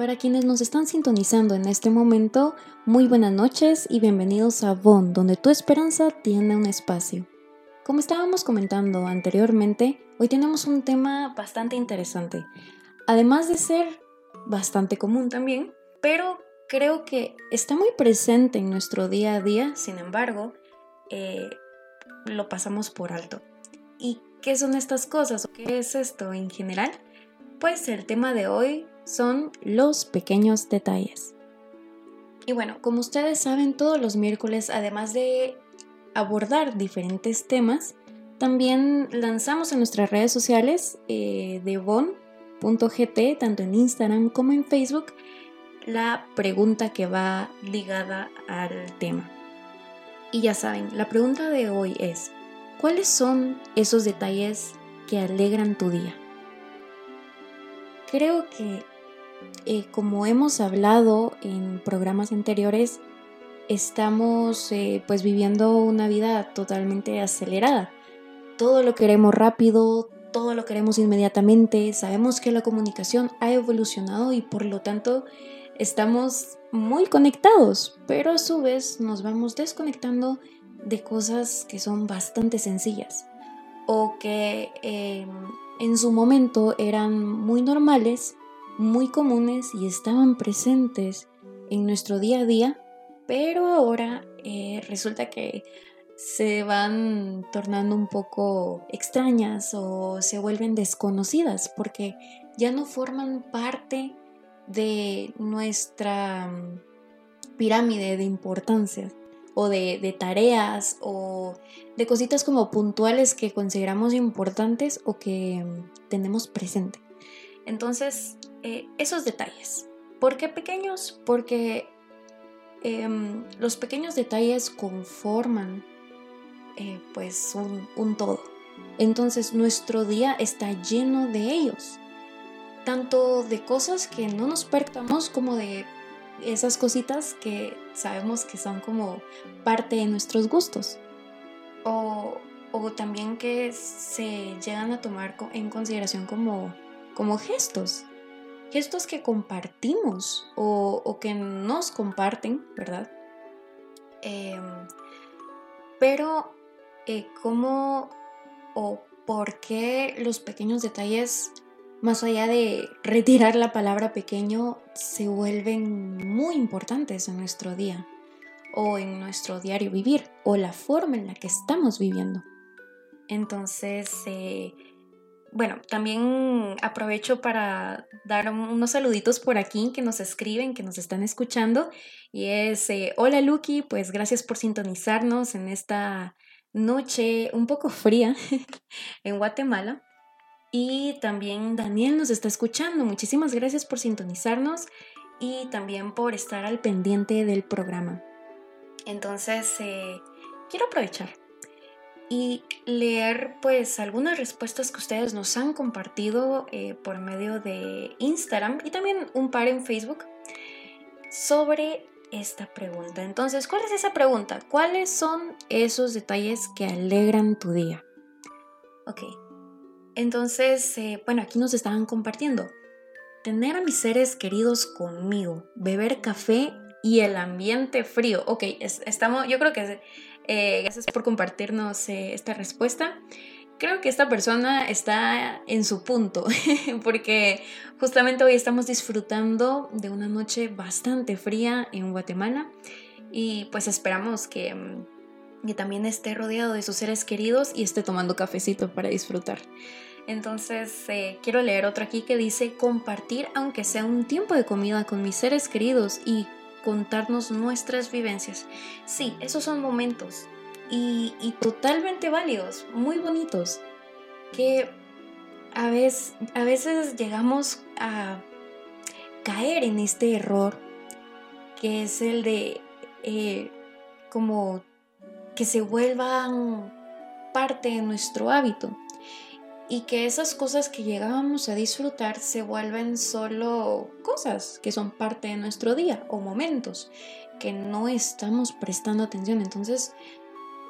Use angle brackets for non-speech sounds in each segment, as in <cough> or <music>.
Para quienes nos están sintonizando en este momento, muy buenas noches y bienvenidos a Bon, donde tu esperanza tiene un espacio. Como estábamos comentando anteriormente, hoy tenemos un tema bastante interesante, además de ser bastante común también, pero creo que está muy presente en nuestro día a día, sin embargo, eh, lo pasamos por alto. ¿Y qué son estas cosas qué es esto en general? Pues el tema de hoy son los pequeños detalles. Y bueno, como ustedes saben, todos los miércoles, además de abordar diferentes temas, también lanzamos en nuestras redes sociales eh, de bon.gt, tanto en Instagram como en Facebook, la pregunta que va ligada al tema. Y ya saben, la pregunta de hoy es, ¿cuáles son esos detalles que alegran tu día? Creo que, eh, como hemos hablado en programas anteriores, estamos eh, pues viviendo una vida totalmente acelerada. Todo lo queremos rápido, todo lo queremos inmediatamente, sabemos que la comunicación ha evolucionado y por lo tanto estamos muy conectados, pero a su vez nos vamos desconectando de cosas que son bastante sencillas o que em, en su momento eran muy normales, muy comunes y estaban presentes en nuestro día a día, pero ahora eh, resulta que se van tornando un poco extrañas o se vuelven desconocidas porque ya no forman parte de nuestra mm, pirámide de importancia o de, tareas o de cositas como puntuales que consideramos importantes o que mm, tenemos presente. Entonces, eh, esos detalles. ¿Por qué pequeños? Porque em, los pequeños detalles conforman eh, pues un, un todo. Entonces nuestro día está lleno de ellos tanto de cosas que no nos percatamos como de esas cositas que sabemos que son como parte de nuestros gustos. O, también que se llegan a tomar en consideración como, como gestos. Gestos que compartimos o, que nos comparten, ¿verdad? Em, pero, eh, ¿cómo o por qué los pequeños detalles más allá de retirar la palabra pequeño, se vuelven muy importantes en nuestro día o en nuestro diario vivir o la forma en la que estamos viviendo. Entonces, eh, bueno, también aprovecho para dar unos saluditos por aquí que nos escriben, que nos están escuchando. Y es, eh, hola Lucky, pues gracias por sintonizarnos en esta noche un poco fría <laughs> en Guatemala. Y también Daniel nos está escuchando. Muchísimas gracias por sintonizarnos y también por estar al pendiente del programa. Entonces, eh, quiero aprovechar y leer pues algunas respuestas que ustedes nos han compartido eh, por medio de Instagram y también un par en Facebook sobre esta pregunta. Entonces, ¿cuál es esa pregunta? ¿Cuáles son esos detalles que alegran tu día? Ok, entonces, eh, bueno, aquí nos estaban compartiendo. Tener a mis seres queridos conmigo, beber café y el ambiente frío. Ok, estamos, yo creo que eh, gracias por compartirnos eh, esta respuesta. Creo que esta persona está en su punto, <laughs> porque justamente hoy estamos disfrutando de una noche bastante fría en Guatemala y pues esperamos que mm, que también esté rodeado de sus seres queridos y esté tomando cafecito para disfrutar. Entonces, eh, quiero leer otro aquí que dice, compartir aunque sea un tiempo de comida con mis seres queridos y contarnos nuestras vivencias. Sí, esos son momentos y, totalmente válidos, muy bonitos, que a veces, a veces llegamos a caer en este error que es el de eh, como que se vuelvan parte de nuestro hábito y que esas cosas que llegábamos a disfrutar se vuelven solo cosas que son parte de nuestro día o momentos que no estamos prestando atención. Entonces,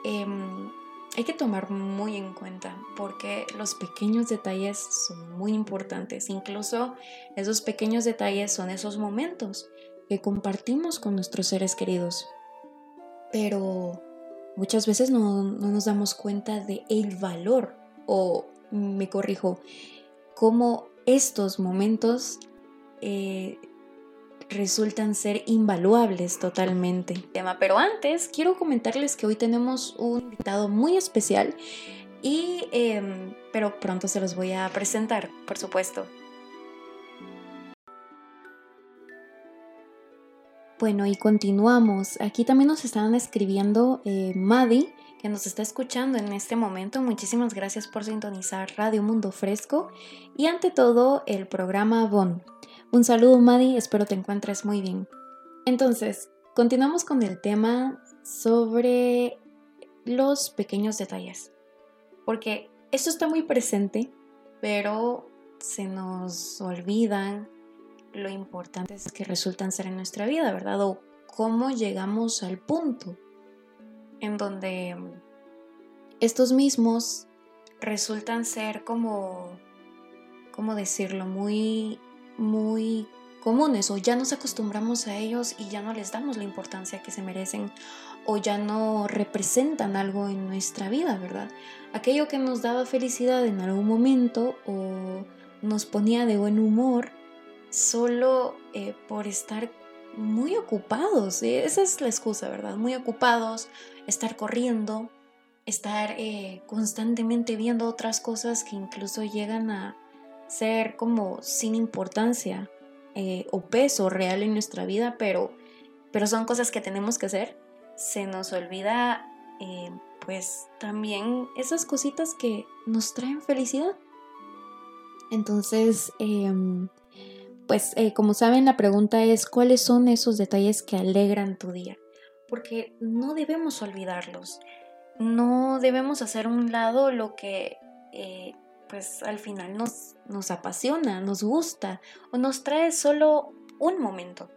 em, hay que tomar muy en cuenta porque los pequeños detalles son muy importantes. Incluso esos pequeños detalles son esos momentos que compartimos con nuestros seres queridos. Pero muchas veces no, nos damos cuenta de el valor o me corrijo, cómo estos momentos eh, resultan ser invaluables totalmente. Tema, pero antes quiero comentarles que hoy tenemos un invitado muy especial y em, pero pronto se los voy a presentar, por supuesto. Bueno, y continuamos. Aquí también nos estaban escribiendo eh, Maddie, que nos está escuchando en este momento. Muchísimas gracias por sintonizar Radio Mundo Fresco y ante todo el programa Bon. Un saludo, Maddie, espero te encuentres muy bien. Entonces, continuamos con el tema sobre los pequeños detalles. Porque esto está muy presente, pero se nos olvidan lo importantes que resultan ser en nuestra vida, ¿verdad? O cómo llegamos al punto en donde estos mismos resultan ser como, ¿cómo decirlo? Muy muy comunes o ya nos acostumbramos a ellos y ya no les damos la importancia que se merecen o ya no representan algo en nuestra vida, ¿verdad? Aquello que nos daba felicidad en algún momento o nos ponía de buen humor solo eh, por estar muy ocupados, eh, esa es la excusa, ¿verdad? Muy ocupados, estar corriendo, estar eh, constantemente viendo otras cosas que incluso llegan a, ser como sin importancia eh, o peso real en nuestra vida, pero, pero son cosas que tenemos que hacer. Se nos olvida pues también esas cositas que nos traen felicidad. Entonces, em, pues eh, como saben, la pregunta es cuáles son esos detalles que alegran tu día. Porque no debemos olvidarlos. No debemos hacer un lado lo que pues al final nos, nos apasiona, nos gusta o nos trae solo un momento.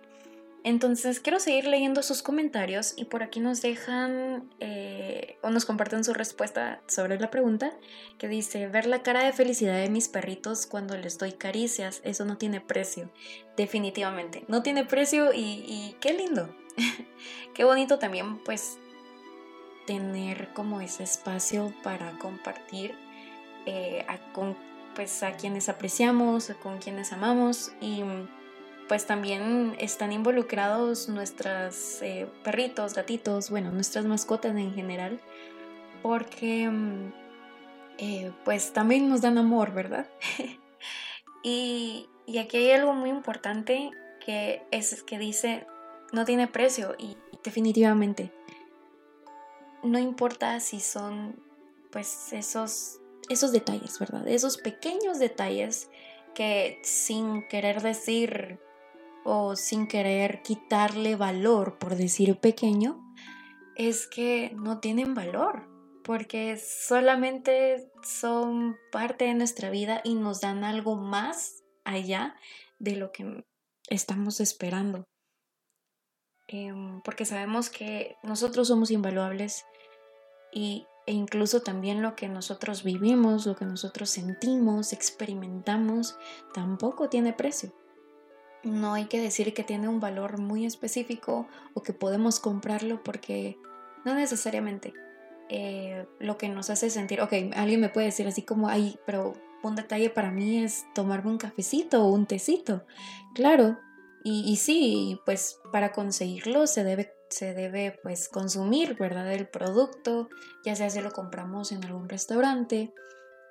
Entonces quiero seguir leyendo sus comentarios y por aquí nos dejan eh, o nos comparten su respuesta sobre la pregunta que dice, ver la cara de felicidad de mis perritos cuando les doy caricias, eso no tiene precio, definitivamente, no tiene precio y, qué lindo, <laughs> qué bonito también pues tener como ese espacio para compartir eh, con pues, a quienes apreciamos, con quienes amamos y pues también están involucrados nuestros eh, perritos, gatitos, bueno, nuestras mascotas en general, porque mm, eh, pues también nos dan amor, ¿verdad? <laughs> y, y, aquí hay algo muy importante que es que dice, no tiene precio y definitivamente, no importa si son pues esos esos detalles, ¿verdad? Esos pequeños detalles que sin querer decir o sin querer quitarle valor por decir pequeño, es que no tienen valor, porque solamente son parte de nuestra vida y nos dan algo más allá de lo que estamos esperando. Em, porque sabemos que nosotros somos invaluables y e incluso también lo que nosotros vivimos, lo que nosotros sentimos, experimentamos, tampoco tiene precio. No hay que decir que tiene un valor muy específico o que podemos comprarlo porque no necesariamente. Eh, lo que nos hace sentir, ok, alguien me puede decir así como, ay, pero un detalle para mí es tomarme un cafecito o un tecito. Claro, y, y sí, pues para conseguirlo se debe se debe pues consumir, ¿verdad? El producto, ya sea si lo compramos en algún restaurante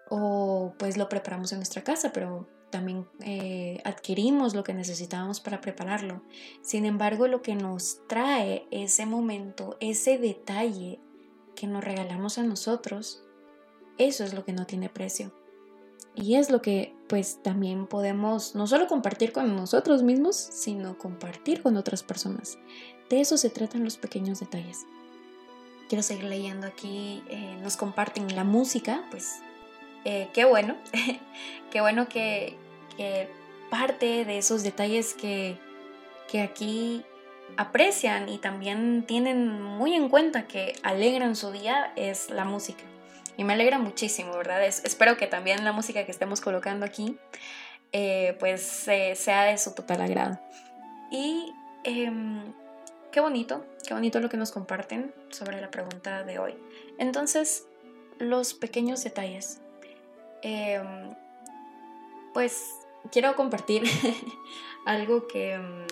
o pues lo preparamos en nuestra casa, pero también eh, adquirimos lo que necesitábamos para prepararlo. Sin embargo, lo que nos trae ese momento, ese detalle que nos regalamos a nosotros, eso es lo que no tiene precio. Y es lo que pues también podemos no solo compartir con nosotros mismos, sino compartir con otras personas. De eso se tratan los pequeños detalles. Quiero seguir leyendo aquí, eh, nos comparten la música, pues eh, qué bueno, <laughs> qué bueno que, parte de esos detalles que, que aquí aprecian y también tienen muy en cuenta que alegran su día es la música. Y me alegra muchísimo, ¿verdad? espero que también la música que estemos colocando aquí eh, pues sea de su total agrado. Y em, qué bonito, qué bonito lo que nos comparten sobre la pregunta de hoy. Entonces, los pequeños detalles. Em, pues quiero compartir <laughs> algo que em,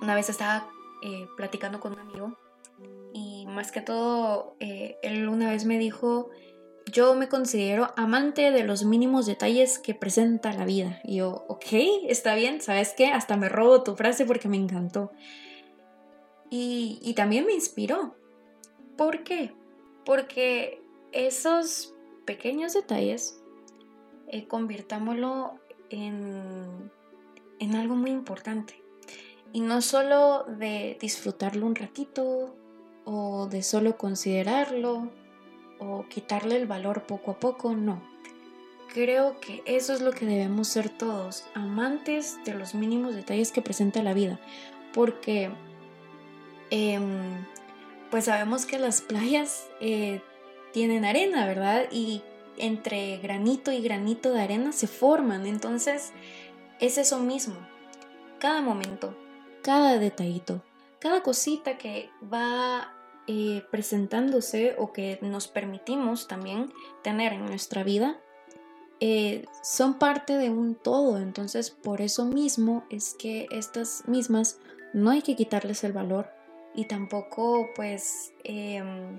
una vez estaba eh, platicando con un amigo y más que todo, eh, él una vez me dijo, yo me considero amante de los mínimos detalles que presenta la vida. Y yo, ok, está bien, ¿sabes qué? Hasta me robo tu frase porque me encantó. Y, también me inspiró. ¿Por qué? Porque esos pequeños detalles, eh, convirtámoslo en, algo muy importante. Y no solo de disfrutarlo un ratito o de solo considerarlo o quitarle el valor poco a poco, no. Creo que eso es lo que debemos ser todos, amantes de los mínimos detalles que presenta la vida, porque em, pues sabemos que las playas eh, tienen arena, ¿verdad? Y entre granito y granito de arena se forman, entonces es eso mismo, cada momento, cada detallito, cada cosita que va eh, presentándose o que nos permitimos también tener en nuestra vida eh, son parte de un todo. Entonces, por eso mismo es que estas mismas no hay que quitarles el valor y tampoco, pues, em,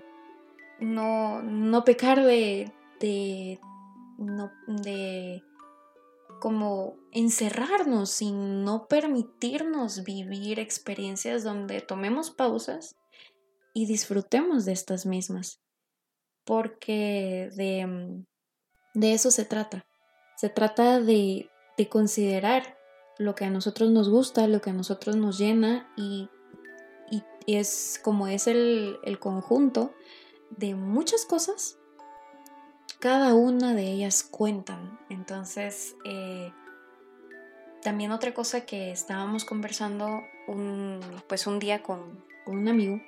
no, no, pecar de, de, no, de como encerrarnos y no permitirnos vivir experiencias donde tomemos pausas y disfrutemos de estas mismas, porque de, mm, de eso se trata. Se trata de, de, considerar lo que a nosotros nos gusta, lo que a nosotros nos llena y, y es como es el, el conjunto de muchas cosas cada una de ellas cuentan. Entonces, eh, también otra cosa que estábamos conversando un, pues un día con, un amigo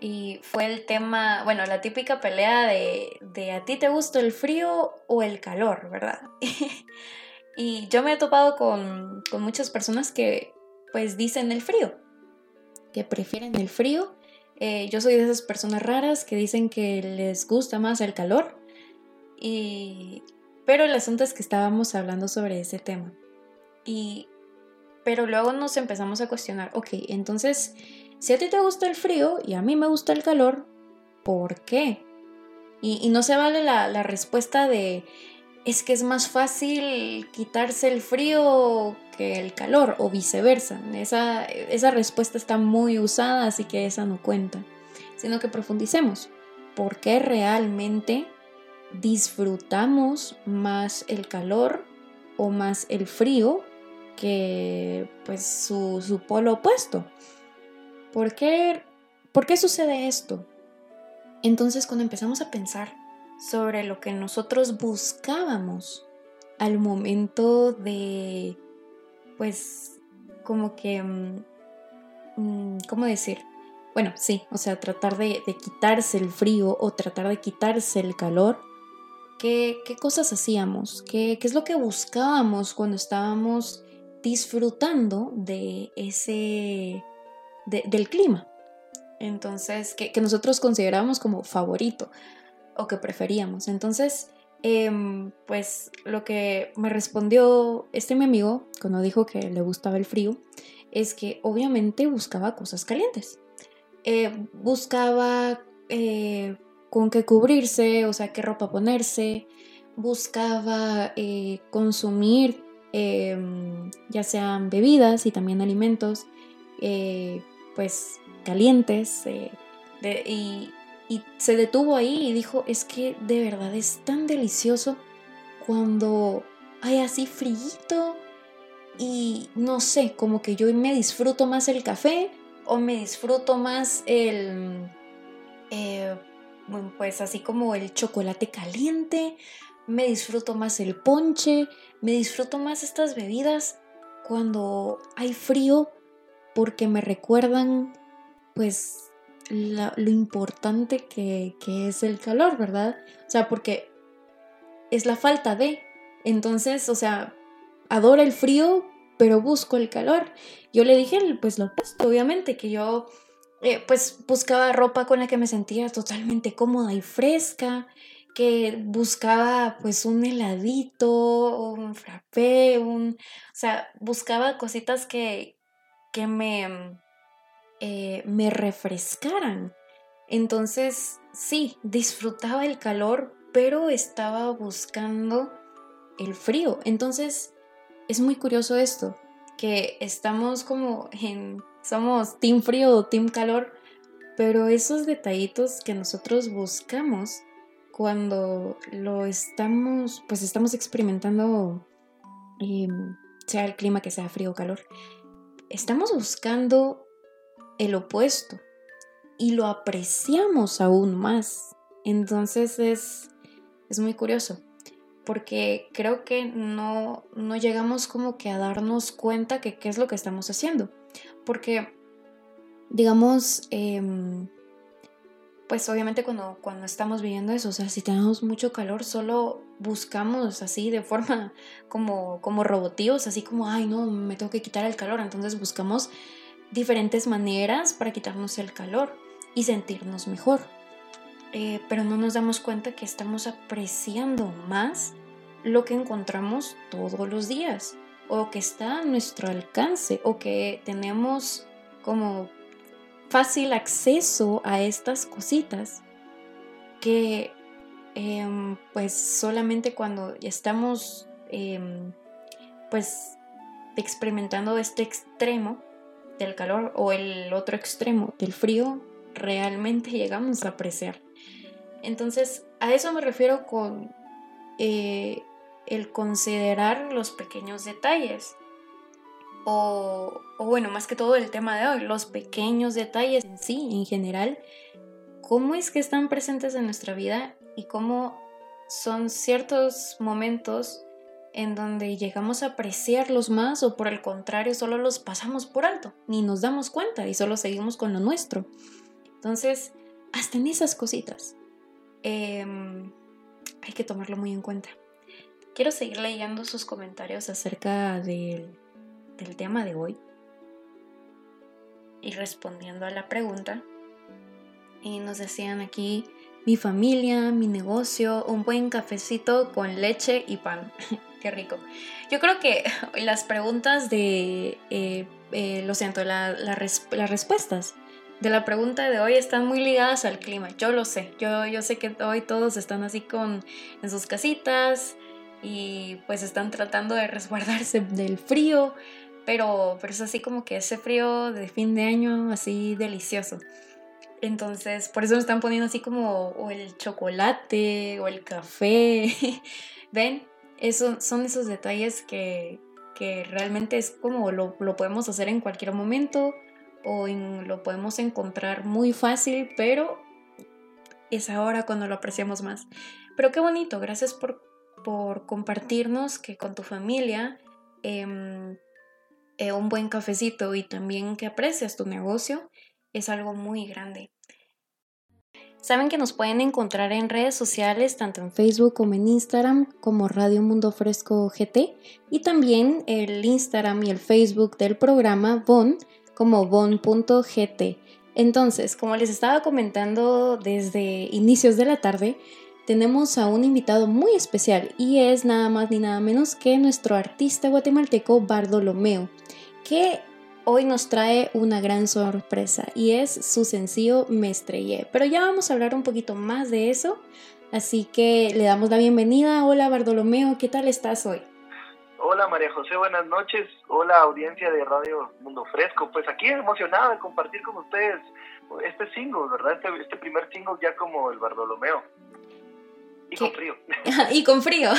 y fue el tema, bueno, la típica pelea de, de a ti te gusta el frío o el calor, ¿verdad? <laughs> y yo me he topado con, con muchas personas que pues dicen el frío, que prefieren el frío eh, yo soy de esas personas raras que dicen que les gusta más el calor. Y, pero el asunto es que estábamos hablando sobre ese tema. Y, pero luego nos empezamos a cuestionar, ok, entonces, si a ti te gusta el frío y a mí me gusta el calor, ¿por qué? Y, no se vale la, la respuesta de, es que es más fácil quitarse el frío que el calor o viceversa. Esa, esa respuesta está muy usada, así que esa no cuenta. Sino que profundicemos. ¿Por qué realmente disfrutamos más el calor o más el frío que pues su, su polo opuesto? ¿Por qué, ¿Por qué sucede esto? Entonces cuando empezamos a pensar sobre lo que nosotros buscábamos al momento de pues como que, mm, mm, ¿cómo decir? Bueno, sí, o sea, tratar de, quitarse el frío o tratar de quitarse el calor. ¿Qué, cosas hacíamos? ¿Qué, es lo que buscábamos cuando estábamos disfrutando de ese, del clima? Entonces, que, que nosotros considerábamos como favorito o que preferíamos. Entonces, Em, pues lo que me respondió este mi amigo cuando dijo que le gustaba el frío es que obviamente buscaba cosas calientes. Eh, buscaba eh, con qué cubrirse, o sea, qué ropa ponerse. Buscaba eh, consumir em, ya sean bebidas y también alimentos, pues calientes. y, y se detuvo ahí y dijo, es que de verdad es tan delicioso cuando hay así frío y no sé, como que yo me disfruto más el café o me disfruto más el, eh, pues así como el chocolate caliente, me disfruto más el ponche, me disfruto más estas bebidas cuando hay frío porque me recuerdan pues lo importante que, que es el calor, ¿verdad? O sea, porque es la falta de. Entonces, o sea, adoro el frío, pero busco el calor. Yo le dije, pues lo opuesto, obviamente, que yo eh, pues buscaba ropa con la que me sentía totalmente cómoda y fresca, que buscaba pues un heladito, un frappé, un... O sea, buscaba cositas que, que me, eh, me refrescaran. Entonces, sí, disfrutaba el calor, pero estaba buscando el frío. Entonces, es muy curioso esto, que estamos como en, somos team frío o team calor, pero esos detallitos que nosotros buscamos cuando lo estamos, pues estamos experimentando, em, sea el clima que sea frío o calor, estamos buscando el opuesto y lo apreciamos aún más. Entonces es, es muy curioso porque creo que no, no llegamos como que a darnos cuenta que qué es lo que estamos haciendo. Porque, digamos, em, pues obviamente cuando, cuando estamos viviendo eso, o sea, si tenemos mucho calor, solo buscamos así de forma como, como robotíos, así como, ay, no, me tengo que quitar el calor. Entonces buscamos diferentes maneras para quitarnos el calor y sentirnos mejor. Eh, pero no nos damos cuenta que estamos apreciando más lo que encontramos todos los días o que está a nuestro alcance o que tenemos como fácil acceso a estas cositas que em, pues solamente cuando estamos em, pues experimentando este extremo del calor o el otro extremo del frío realmente llegamos a apreciar entonces, a eso me refiero con eh, el considerar los pequeños detalles. O, bueno, más que todo el tema de hoy, los pequeños detalles en sí, en general, cómo es que están presentes en nuestra vida y cómo son ciertos momentos en donde llegamos a apreciarlos más o por el contrario solo los pasamos por alto, ni nos damos cuenta y solo seguimos con lo nuestro. Entonces, hasta en esas cositas, Em, hay que tomarlo muy en cuenta. Quiero seguir leyendo sus comentarios acerca del, del tema de hoy y respondiendo a la pregunta. Y nos decían aquí mi familia, mi negocio, un buen cafecito con leche y pan. <laughs> Qué rico. Yo creo que <laughs> las preguntas de, eh, eh, lo siento, las respuestas de la pregunta de hoy están muy ligadas al clima. Yo lo sé. Yo, yo sé que hoy todos están así con en sus casitas y pues están tratando de <laughs> resguardarse del frío. Pero, pero es así como que ese frío de fin de año así delicioso. Entonces, por eso me están poniendo así como o el chocolate o el café. <laughs> ¿Ven? Eso, son esos detalles que, que realmente es como lo, lo podemos hacer en cualquier momento o lo podemos encontrar muy fácil, pero es ahora cuando lo apreciamos más. Pero qué bonito, gracias por, por compartirnos que con tu familia em, eh, un buen cafecito y también que aprecias tu negocio es algo muy grande. Saben que nos pueden encontrar en redes sociales, tanto en Facebook como en Instagram, como Radio Mundo Fresco GT, y también el Instagram y el Facebook del programa BON como bon.gt. Entonces, como les estaba comentando desde inicios de la tarde, tenemos a un invitado muy especial y es nada más ni nada menos que nuestro artista guatemalteco Bardolomeo, que hoy nos trae una gran sorpresa y es su sencillo Me estrellé. Pero ya vamos a hablar un poquito más de eso, así que le damos la bienvenida. Hola Bardolomeo, ¿qué tal estás hoy? Hola María José, buenas noches. Hola audiencia de Radio Mundo Fresco. Pues aquí emocionado de compartir con ustedes este single, ¿verdad? Este, este primer single ya como el Bardolomeo. <laughs> Y con frío. y con frío,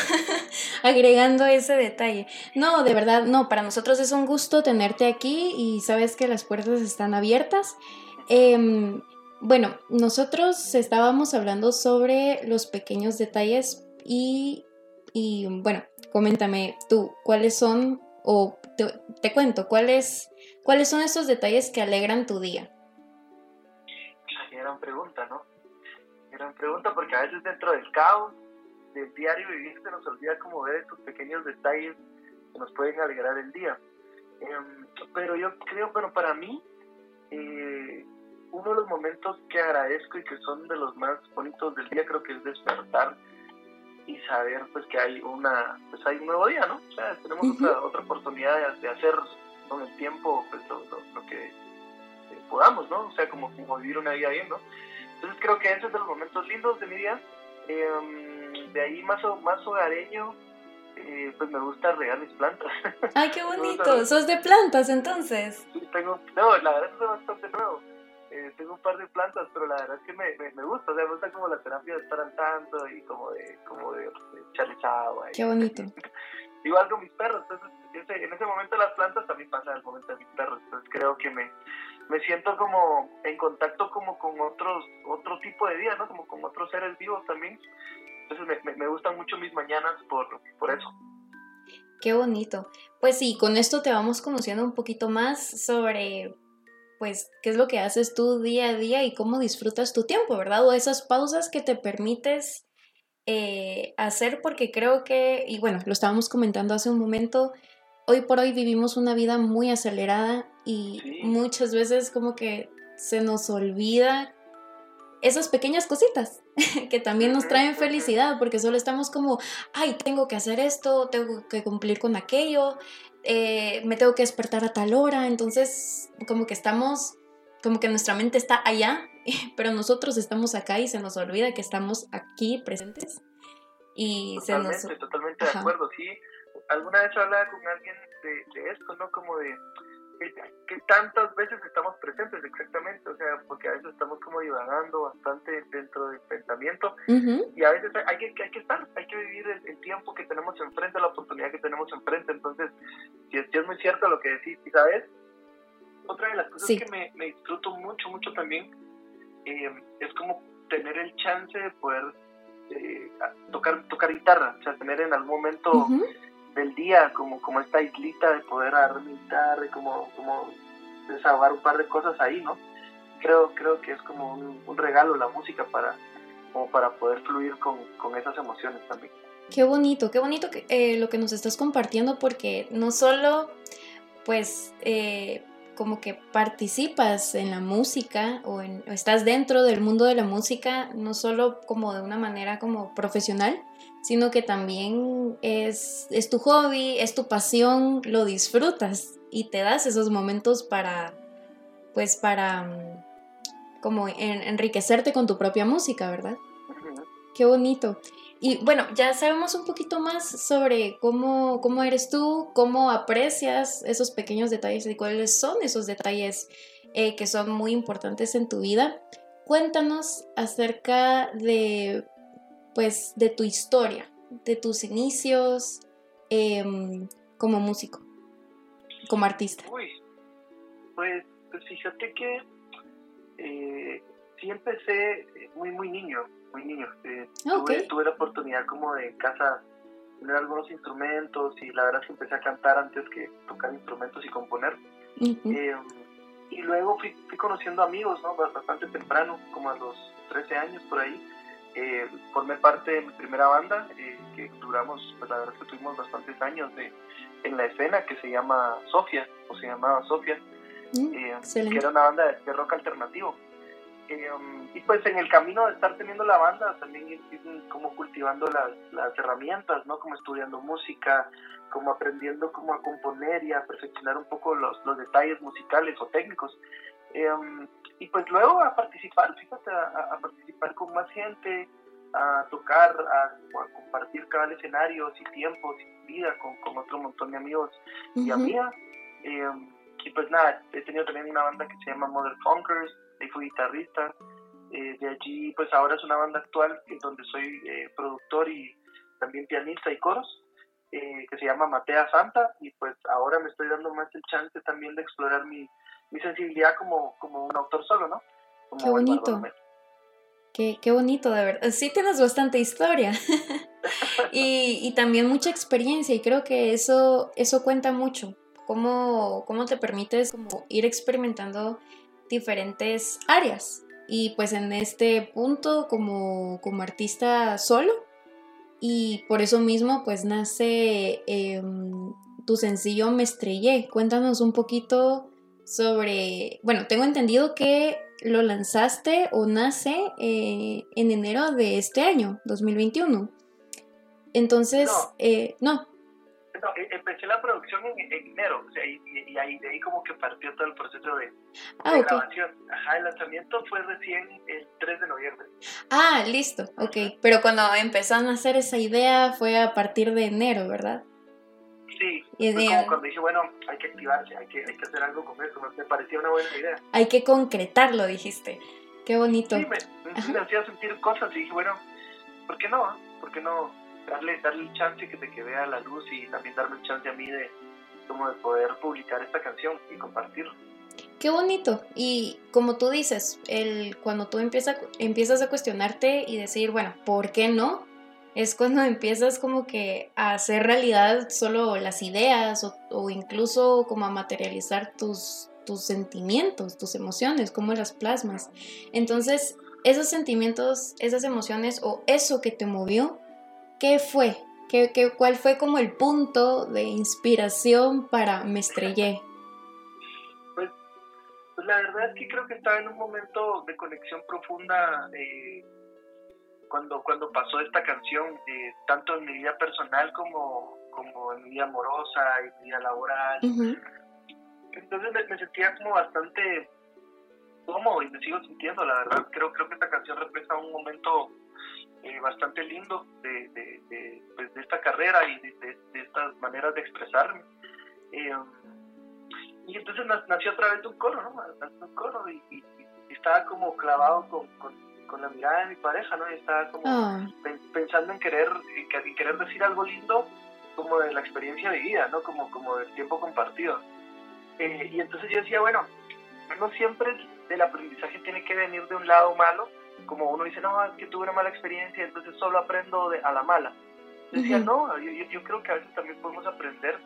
agregando ese detalle. No, de verdad, no, para nosotros es un gusto tenerte aquí y sabes que las puertas están abiertas. Em, bueno, nosotros estábamos hablando sobre los pequeños detalles y, y bueno, coméntame tú, ¿cuáles son o te cuento, ¿cuáles, ¿cuáles son esos detalles que alegran tu día? Qué gran pregunta, ¿no? Gran pregunta porque a veces dentro del caos del diario vivir se nos olvida como ver estos pequeños detalles que nos pueden alegrar el día. Em, pero yo creo, bueno, para mí, eh, uno de los momentos que agradezco y que son de los más bonitos del día creo que es despertar y saber pues que hay una pues hay un nuevo día no o sea tenemos otra, otra oportunidad de, hacer con el tiempo pues lo, que eh, podamos no o sea como, vivir una vida bien no entonces creo que ese es de los momentos lindos de mi día. Em, de ahí más más hogareño eh, pues me gusta regar mis plantas. <laughs> Ay qué bonito. sos de plantas entonces sí tengo no la verdad es que bastante nuevo. Eh, tengo un par de plantas, pero la verdad es que me, me, gusta, o sea, me gusta como la terapia de estar al tanto y como de, como de, echarles agua. Qué bonito. <laughs> Igual con mis perros, entonces en ese momento las plantas también pasa el momento de mis perros, entonces creo que me, me siento como en contacto como con otros, otro tipo de vida, ¿no? Como con otros seres vivos también. Entonces me, me gustan mucho mis mañanas por, por eso. Qué bonito. Pues sí, con esto te vamos conociendo un poquito más sobre pues, qué es lo que haces tú día a día y cómo disfrutas tu tiempo, ¿verdad? O esas pausas que te permites eh, hacer porque creo que, y bueno, lo estábamos comentando hace un momento, hoy por hoy vivimos una vida muy acelerada y muchas veces como que se nos olvida esas pequeñas cositas <laughs> que también nos traen felicidad porque solo estamos como, ay, tengo que hacer esto, tengo que cumplir con aquello, eh, me tengo que despertar a tal hora, entonces como que estamos, como que nuestra mente está allá, <laughs> pero nosotros estamos acá y se nos olvida que estamos aquí presentes. Y totalmente, se nos... totalmente de acuerdo, sí. Alguna vez hablaba con alguien de, de esto, ¿no? Como de que, tantas veces estamos presentes exactamente, o sea, porque a veces estamos como divagando bastante dentro del pensamiento y a veces hay que, hay que estar, hay que vivir el, tiempo que tenemos enfrente, la oportunidad que tenemos enfrente, entonces, si es, muy cierto lo que decís, y sabes, otra de las cosas que me, me, disfruto mucho, mucho también, eh, es como tener el chance de poder eh, tocar, tocar guitarra, o sea, tener en algún momento del día, como, como esta islita de poder armitar, y como, como desahogar un par de cosas ahí, ¿no? Creo, creo que es como un, regalo la música para, como para poder fluir con, con esas emociones también. Qué bonito, qué bonito que, eh, lo que nos estás compartiendo porque no solo pues eh, como que participas en la música o, en, o, estás dentro del mundo de la música, no solo como de una manera como profesional, sino que también es, es tu hobby, es tu pasión, lo disfrutas y te das esos momentos para, pues para, mm, como enriquecerte con tu propia música, ¿verdad? Qué bonito. Y bueno, ya sabemos un poquito más sobre cómo, cómo eres tú, cómo aprecias esos pequeños detalles y cuáles son esos detalles eh, que son muy importantes en tu vida. Cuéntanos acerca de pues de tu historia, de tus inicios em, como músico, como artista? Uy, pues, pues fíjate que eh, sí empecé muy, muy niño, muy niño. Eh, tuve, la oportunidad como de en casa tener algunos instrumentos y la verdad es que empecé a cantar antes que tocar instrumentos y componer. Em, y luego fui, fui, conociendo amigos, ¿no? Bastante temprano, como a los 13 años por ahí eh, formé parte de mi primera banda, eh, que duramos, pues la verdad es que tuvimos bastantes años de, en la escena, que se llama Sofía, o se llamaba Sofía, mm, eh, que era una banda de, rock alternativo. Eh, um, y pues en el camino de estar teniendo la banda, también ir, como cultivando las, las, herramientas, ¿no? Como estudiando música, como aprendiendo cómo a componer y a perfeccionar un poco los, los detalles musicales o técnicos. Um, y pues luego a participar, fíjate, a, participar con más gente, a tocar, a, compartir cada escenario, y tiempos, y vida con, con, otro montón de amigos y amigas. Eh, y pues nada, he tenido también una banda que se llama Mother Funkers, ahí fui guitarrista. Eh, de allí, pues ahora es una banda actual en donde soy eh, productor y también pianista y coros, que se llama Matea Santa. Y pues ahora me estoy dando más el chance también de explorar mi, mi sensibilidad como, como un autor solo, ¿no? qué bonito. Qué, qué, bonito, de verdad. Sí tienes bastante historia <laughs> y, y, también mucha experiencia y creo que eso, eso cuenta mucho. cómo, cómo te permites como ir experimentando diferentes áreas. Y pues en este punto como, como artista solo. Y por eso mismo pues nace em, tu sencillo Me Estrellé. Cuéntanos un poquito sobre, bueno, tengo entendido que lo lanzaste o nace eh, en enero de este año, 2021. Entonces, no. Eh, no. E, empecé la producción en, enero, o sea, y, ahí, de ahí como que partió todo el proceso de, ah, grabación. Ajá, el lanzamiento fue recién el 3 de noviembre. Ah, listo, ok. Pero cuando empezaron a hacer esa idea fue a partir de enero, ¿verdad? Sí, fue como cuando dije, bueno, hay que activarse, hay que, hay que hacer algo con eso, me parecía una buena idea. Hay que concretarlo, dijiste. Qué bonito. Sí, me, me hacía sentir cosas y dije, bueno, ¿por qué no? ¿Por qué no darle, darle el chance que, te que vea la luz y también darme el chance a mí de, como de poder publicar esta canción y compartirla? Qué bonito. Y como tú dices, el, cuando tú empiezas, empiezas a cuestionarte y decir, bueno, ¿por qué no? es cuando <laughs> empiezas como que a hacer realidad solo las ideas o, incluso como a materializar tus, tus sentimientos, tus emociones, cómo las plasmas. Entonces, esos sentimientos, esas emociones o eso que te movió, ¿qué fue? ¿Qué, qué, cuál fue como el punto de inspiración para Me Estrellé? Pues, pues, la verdad es que creo que estaba en un momento de conexión profunda eh, cuando, cuando pasó esta canción, eh, tanto en mi vida personal como, como en mi vida amorosa y mi vida laboral. Entonces me, sentía como bastante cómodo y me sigo sintiendo, la verdad. Creo, creo que esta canción representa un momento eh, bastante lindo de, de, pues, de, esta carrera y de, estas maneras de expresarme. Eh, y entonces nació a través de un coro, ¿no? Un coro y, y, estaba como clavado con con la mirada de mi pareja, ¿no? Y estaba como ah. pensando en querer, en querer decir algo lindo como de la experiencia de vida, ¿no? Como, como del tiempo compartido. Eh, y entonces yo decía, bueno, no siempre el aprendizaje tiene que venir de un lado malo, como uno dice, no, es que tuve una mala experiencia, entonces solo aprendo de, a la mala. Decía, no, yo, yo creo que a veces también podemos aprender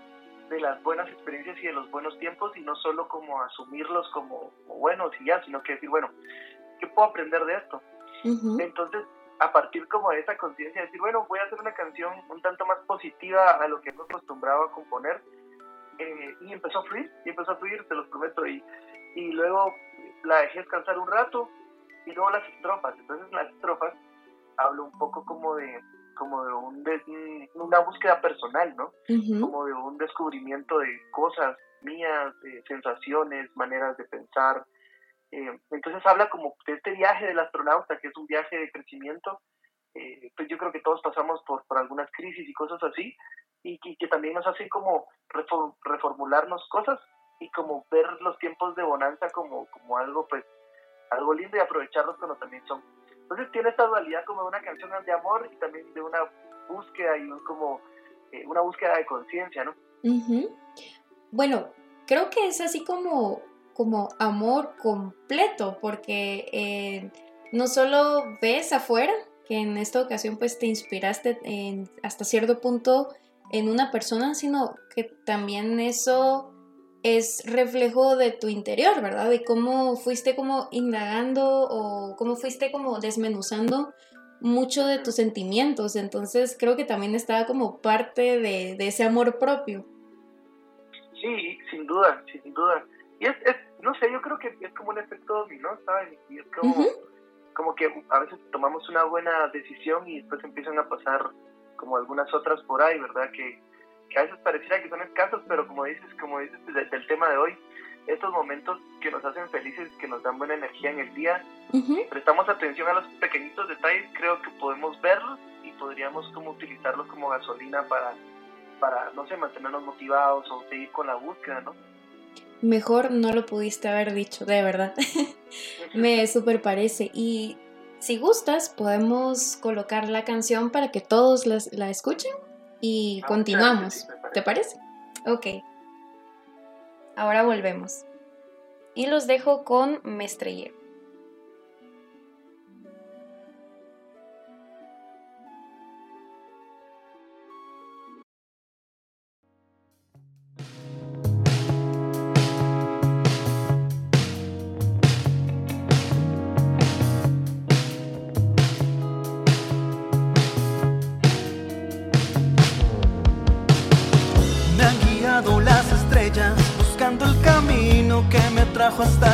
de las buenas experiencias y de los buenos tiempos y no solo como asumirlos como, como buenos y ya, sino que decir, bueno, ¿qué puedo aprender de esto? Entonces, a partir como de esa conciencia, decir, bueno, voy a hacer una canción un tanto más positiva a lo que me acostumbrado a componer, eh, y empezó a fluir, y empezó a fluir, te lo prometo, y, y luego la dejé descansar un rato, y luego las estrofas, entonces las estrofas hablo un poco como de como de un una búsqueda personal, ¿no? Como de un descubrimiento de cosas mías, de sensaciones, maneras de pensar, eh, entonces habla como de este viaje del astronauta, que es un viaje de crecimiento. Eh, pues yo creo que todos pasamos por, por algunas crisis y cosas así, y, que también nos hace como reformularnos cosas y como ver los tiempos de bonanza como, como algo pues algo lindo y aprovecharlos cuando también son. Entonces tiene esta dualidad como de una canción de amor y también de una búsqueda y como eh, una búsqueda de conciencia, ¿no? Bueno, creo que es así como como amor completo, porque eh, no solo ves afuera, que en esta ocasión pues te inspiraste en, hasta cierto punto en una persona, sino que también eso es reflejo de tu interior, ¿verdad? De cómo fuiste como indagando o cómo fuiste como desmenuzando mucho de tus sentimientos. Entonces creo que también estaba como parte de, de ese amor propio. Sí, sin duda, sin duda. Y es, es, no sé, yo creo que es como un efecto dominó, ¿sabes? Y es como, como que a veces tomamos una buena decisión y después empiezan a pasar como algunas otras por ahí, ¿verdad? Que, que a veces pareciera que son escasos, pero como dices, como dices desde el tema de hoy, estos momentos que nos hacen felices, que nos dan buena energía en el día, si prestamos atención a los pequeñitos detalles, creo que podemos verlos y podríamos como utilizarlos como gasolina para, para, no sé, mantenernos motivados o seguir con la búsqueda, ¿no? Mejor no lo pudiste haber dicho, de verdad. <laughs> Me super parece. Y si gustas, podemos colocar la canción para que todos la escuchen y ah, continuamos. ¿Te parece? Ok. Ahora volvemos. Y los dejo con trajo хвоста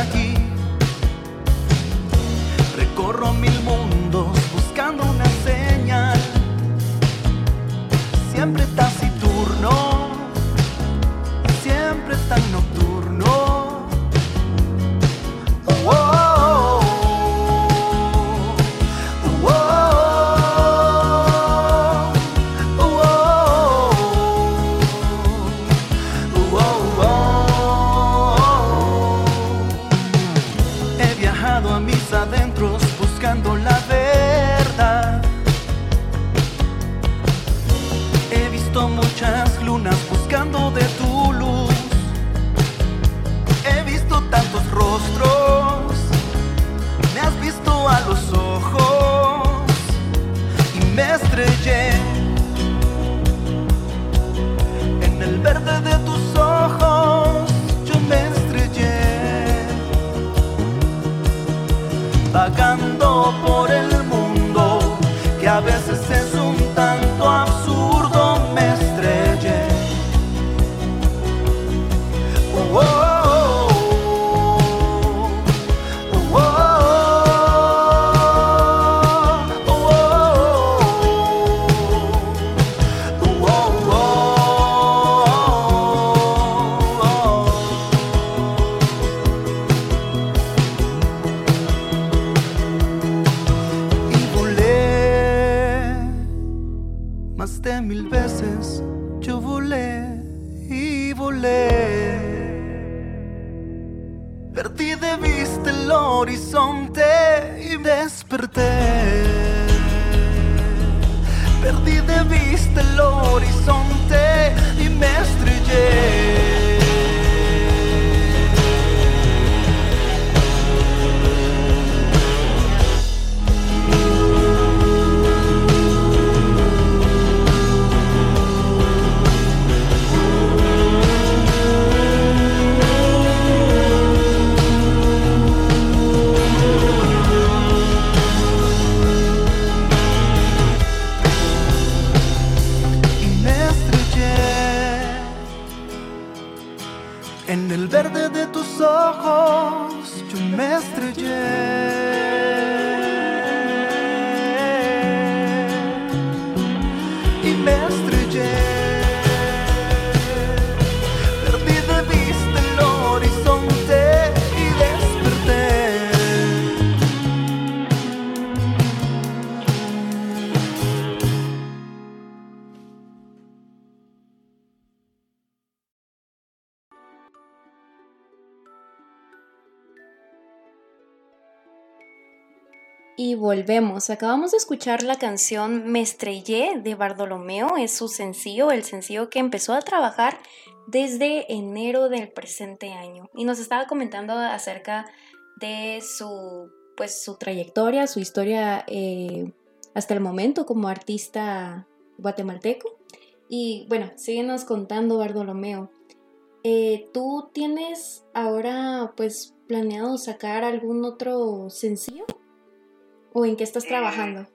vagando por el mundo que a veces es volvemos. Acabamos de escuchar la canción Me Estrellé de Bartolomeo. Es su sencillo, el sencillo que empezó a trabajar desde enero del presente año. Y nos estaba comentando acerca de su, pues, su trayectoria, su historia eh, hasta el momento como artista guatemalteco. Y bueno, síguenos contando, Bartolomeo. Eh, ¿Tú tienes ahora pues planeado sacar algún otro sencillo? ¿O en qué estás Eh, trabajando?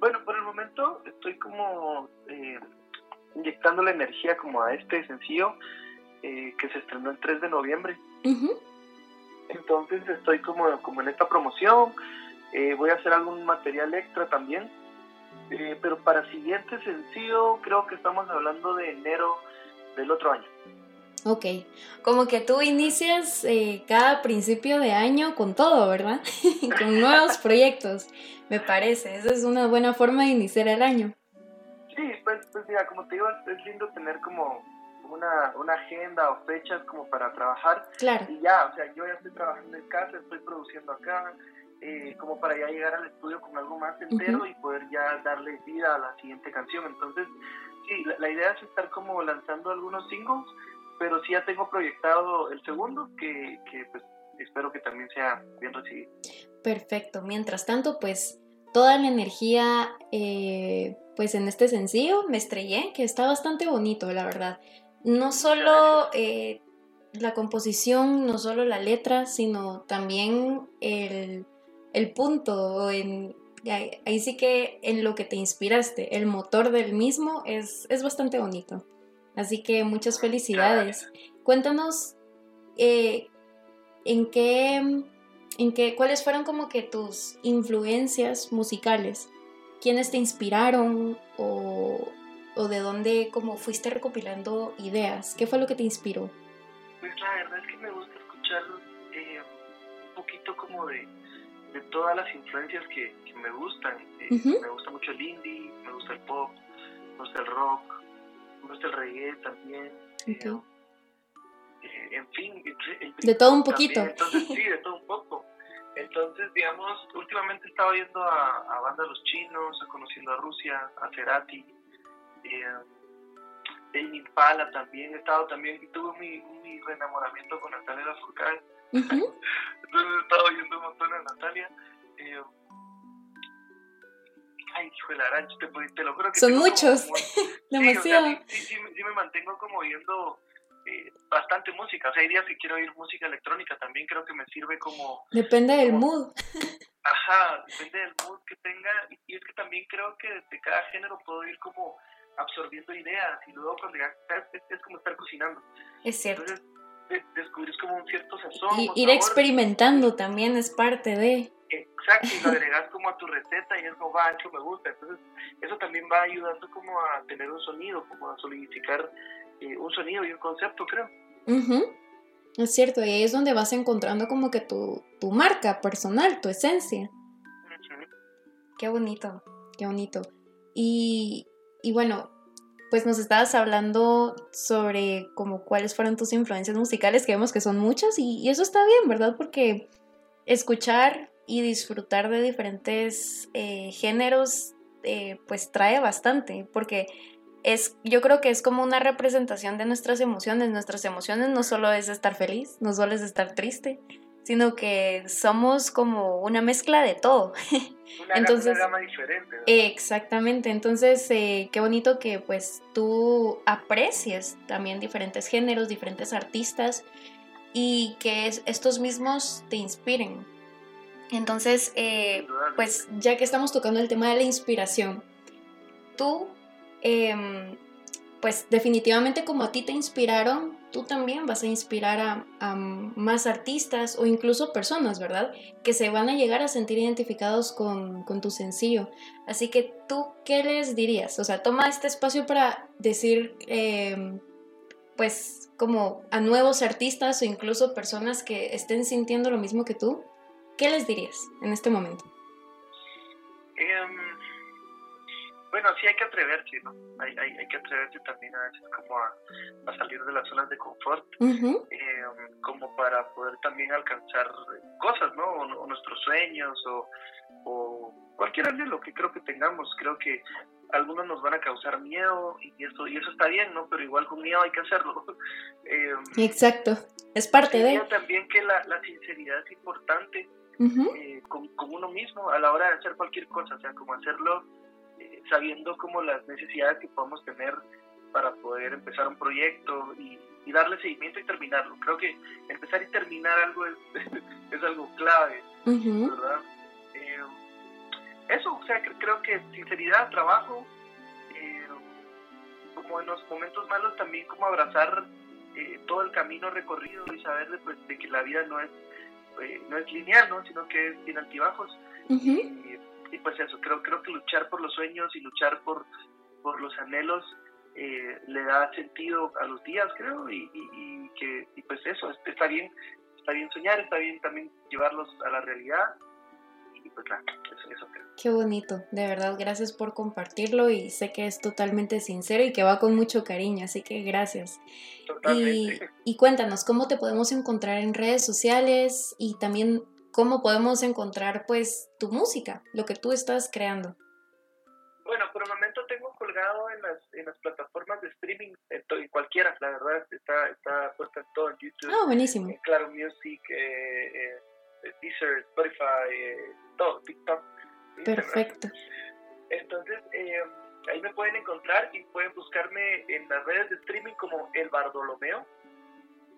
Bueno, por el momento estoy como eh, inyectando la energía como a este sencillo eh, que se estrenó el 3 de noviembre. Entonces estoy como, como en esta promoción, eh, voy a hacer algún material extra también, pero para siguiente sencillo creo que estamos hablando de enero del otro año. Ok, como que tú inicias eh, cada principio de año con todo, ¿verdad? <laughs> con nuevos proyectos, me parece. Esa es una buena forma de iniciar el año. Sí, pues, pues mira, como te digo, es, lindo tener como una, una agenda o fechas como para trabajar Claro, y ya, o sea, yo ya estoy trabajando en casa, estoy produciendo acá, eh, como para ya llegar al estudio con algo más entero y poder ya darle vida a la siguiente canción. Entonces, sí, la, la idea es estar como lanzando algunos singles, pero sí ya tengo proyectado el segundo, que, que pues espero que también sea bien recibido. perfecto. Mientras tanto, pues toda la energía, eh, pues en este sencillo me estrellé, que está bastante bonito, la verdad. No solo eh, la composición, no solo la letra, sino también el, el punto, en, ahí, ahí sí que en lo que te inspiraste, el motor del mismo es, es bastante bonito. Así que muchas felicidades. Cuéntanos, eh, ¿en qué, en qué, cuáles fueron como que tus influencias musicales? ¿Quiénes te inspiraron o, o de dónde como fuiste recopilando ideas? ¿Qué fue lo que te inspiró? Pues la verdad es que me gusta escuchar eh, un poquito como de, de todas las influencias que, que me gustan. Eh. Me gusta mucho el indie, me gusta el pop, me gusta el rock, me gusta el reggae también. eh, eh, en fin, el- De todo un también. poquito. Entonces, sí, de todo un poco. Entonces, digamos, últimamente he estado yendo a, a Banda de los Chinos, a Conociendo a Rusia, a Cerati, eh, Tame Impala también. He estado también, tuve mi, mi reenamoramiento con Natalia Lafourcade. Ujú. <laughs> Entonces he estado oyendo un montón a Natalia. Ay, hijo de la gran, te, te lo juro que Son muchos. Demasiado. <laughs> Sí, o sea, sí, sí, sí, me- mantengo como oyendo eh, bastante música. O sea, hay días que quiero oír música electrónica también, creo que me sirve como, Depende del mood. <laughs> ajá, depende del mood que tenga. Y, y es que también creo que de cada género puedo ir como absorbiendo ideas y luego cuando ya es, es como estar cocinando. Es cierto. Entonces de- descubrís como un cierto sazón. Y ir sabor. experimentando también es parte de... Exacto, y lo agregas como a tu receta y es como, va, eso me gusta. Entonces, eso también va ayudando como a tener un sonido, como a solidificar eh, un sonido y un concepto, creo. Ujú. Es cierto, y ahí es donde vas encontrando como que tu, tu marca personal, tu esencia. Ujú. Qué bonito, qué bonito. Y, y bueno, pues nos estabas hablando sobre cuáles fueron tus influencias musicales, que vemos que son muchas, y, y eso está bien, ¿verdad? Porque escuchar y disfrutar de diferentes eh, géneros, eh, pues trae bastante, porque es, yo creo que es como una representación de nuestras emociones. Nuestras emociones no solo es estar feliz, no solo es estar triste, sino que somos como una mezcla de todo. <laughs> Una, Entonces- una gama diferente. ¿no? Exactamente, entonces eh, qué bonito que pues tú aprecies también diferentes géneros, diferentes artistas y que es- estos mismos te inspiren. Entonces, eh, pues ya que estamos tocando el tema de la inspiración, tú, em, pues definitivamente como a ti te inspiraron, tú también vas a inspirar a, más artistas o incluso personas, ¿verdad? Que se van a llegar a sentir identificados con, con tu sencillo. Así que tú, ¿qué les dirías? O sea, toma este espacio para decir, em, pues, como a nuevos artistas o incluso personas que estén sintiendo lo mismo que tú. ¿Qué les dirías en este momento? Em, bueno, sí hay que atreverse, ¿no? Hay, hay, hay que atreverse también a veces como a, a salir de las zonas de confort, em, como para poder también alcanzar cosas, ¿no? O, o nuestros sueños o, o cualquier anhelo que creo que tengamos. Creo que algunos nos van a causar miedo y eso, y eso está bien, ¿no? Pero igual con miedo hay que hacerlo. <laughs> Em, Exacto, es parte de... también que la, la sinceridad es importante eh, con, con uno mismo a la hora de hacer cualquier cosa, o sea, como hacerlo sabiendo como las necesidades que podemos tener para poder empezar un proyecto y, y darle seguimiento y terminarlo. Creo que empezar y terminar algo es, <laughs> es algo clave, ¿verdad? Eh, eso, o sea, cre- creo que sinceridad, trabajo, eh, como en los momentos malos también como abrazar eh, todo el camino recorrido y saber de, pues, de que la vida no es eh, no es lineal, ¿no? sino que es sin altibajos y, y pues eso, creo creo que luchar por los sueños y luchar por, por los anhelos eh, le da sentido a los días, creo, y, y, y que y pues eso, está bien, está bien soñar, está bien también llevarlos a la realidad y pues nada, eso, eso creo. Qué bonito, de verdad, gracias por compartirlo y sé que es totalmente sincero y que va con mucho cariño, así que gracias. Y, Totalmente. y cuéntanos, ¿cómo te podemos encontrar en redes sociales y también cómo podemos encontrar pues tu música, lo que tú estás creando? Bueno, por el momento tengo colgado en las, en las plataformas de streaming, en, to- en cualquiera, la verdad, está, está puesta en todo, en YouTube, Ah, buenísimo. en Claro Music, eh, eh, Deezer, Spotify, eh, todo, TikTok. Instagram. Perfecto. Entonces, eh, ahí me pueden encontrar y pueden buscarme en las redes de streaming como El Bardolomeo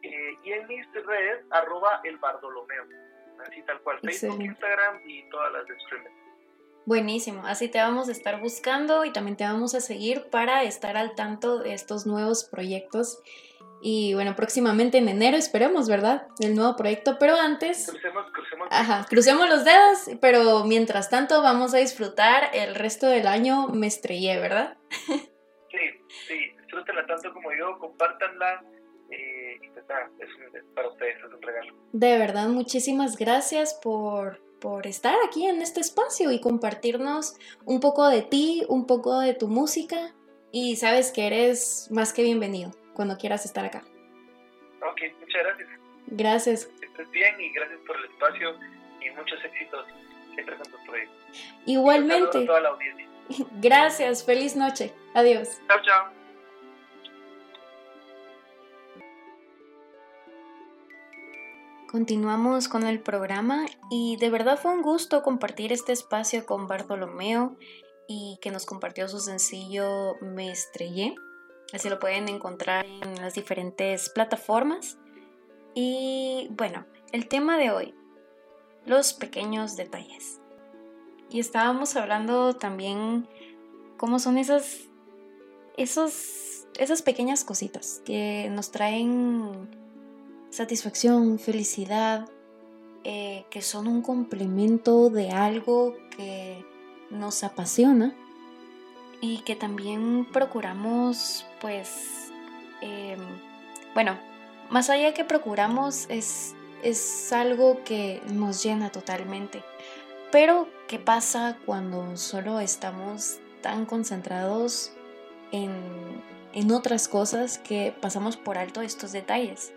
eh, y en mis redes, arroba El Bardolomeo. Así tal cual, Facebook. Instagram y todas las de streaming. Buenísimo, así te vamos a estar buscando y también te vamos a seguir para estar al tanto de estos nuevos proyectos. Y bueno, próximamente en enero esperemos, ¿verdad? El nuevo proyecto, pero antes... Crucemos, crucemos. Ajá, crucemos los dedos, pero mientras tanto vamos a disfrutar el resto del año Me Estrellé, ¿verdad? Sí, sí, disfrútenla tanto como yo, compártanla y pues nada, es, para ustedes, es un regalo. De verdad, muchísimas gracias por, por estar aquí en este espacio y compartirnos un poco de ti, un poco de tu música y sabes que eres más que bienvenido cuando quieras estar acá. Ok, muchas gracias. Gracias. Que estés bien y gracias por el espacio y muchos éxitos siempre con tus proyectos. Igualmente, a toda la audiencia. <laughs> gracias. Feliz noche. Adiós. Chao, chao. Continuamos con el programa y de verdad fue un gusto compartir este espacio con Bartolomeo y que nos compartió su sencillo Me Estrellé. Así lo pueden encontrar en las diferentes plataformas. Y bueno, el tema de hoy, los pequeños detalles. Y estábamos hablando también cómo son esas, esas pequeñas cositas que nos traen satisfacción, felicidad, eh, que son un complemento de algo que nos apasiona y que también procuramos, pues, eh, bueno, más allá que procuramos es, es algo que nos llena totalmente. Pero, ¿qué pasa cuando solo estamos tan concentrados en, en otras cosas que pasamos por alto estos detalles?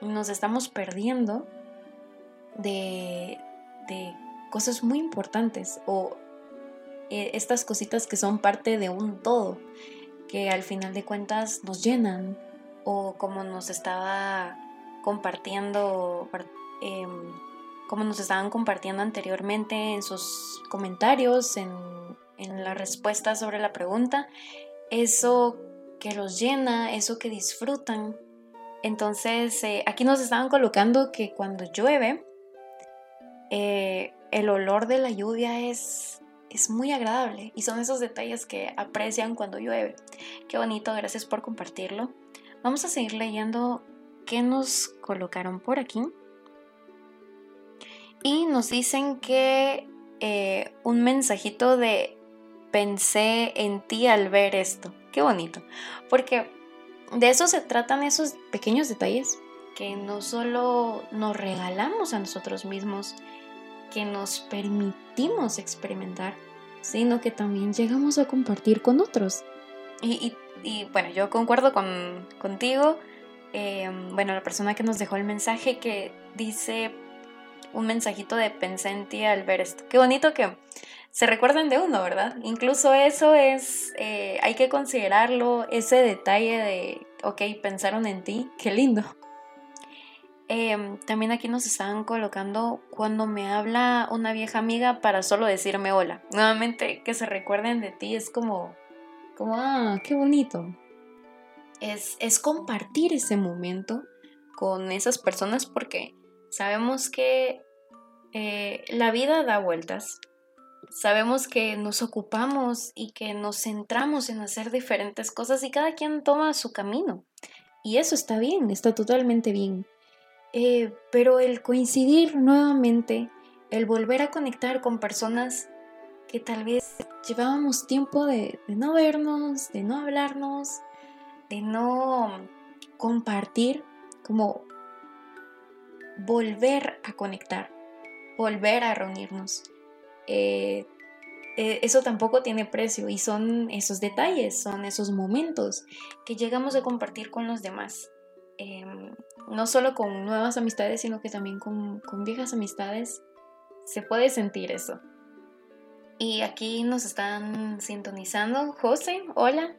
Nos estamos perdiendo de, de cosas muy importantes o eh, estas cositas que son parte de un todo, que al final de cuentas nos llenan o como nos estaba compartiendo, par- em, como nos estaban compartiendo anteriormente en sus comentarios, en, en la respuesta sobre la pregunta, eso que los llena, eso que disfrutan, entonces, eh, aquí nos estaban colocando que cuando llueve, eh, el olor de la lluvia es, es muy agradable y son esos detalles que aprecian cuando llueve. Qué bonito, gracias por compartirlo. Vamos a seguir leyendo qué nos colocaron por aquí. Y nos dicen que eh, un mensajito de pensé en ti al ver esto. Qué bonito. Porque de eso se tratan esos pequeños detalles que no solo nos regalamos a nosotros mismos, que nos permitimos experimentar, sino que también llegamos a compartir con otros. Y, bueno, yo concuerdo con, contigo. eh, bueno, la persona que nos dejó el mensaje que dice un mensajito de pensé en ti al ver esto. Qué bonito que se recuerden de uno, ¿verdad? Incluso eso es, eh, hay que considerarlo, ese detalle de, ok, pensaron en ti, qué lindo. Em, también aquí nos estaban colocando cuando me habla una vieja amiga para solo decirme hola. Nuevamente, que se recuerden de ti es como, como, ah, qué bonito. Es, es compartir ese momento con esas personas porque sabemos que eh, la vida da vueltas. Sabemos que nos ocupamos y que nos centramos en hacer diferentes cosas y cada quien toma su camino. Y eso está bien, está totalmente bien. Eh, pero el coincidir nuevamente, el volver a conectar con personas que tal vez llevábamos tiempo de, de no vernos, de no hablarnos, de no compartir, como volver a conectar, volver a reunirnos. Eh, eh, eso tampoco tiene precio y son esos detalles, son esos momentos que llegamos a compartir con los demás. Em, no solo con nuevas amistades, sino que también con, con viejas amistades. Se puede sentir eso. Y aquí nos están sintonizando. José, hola.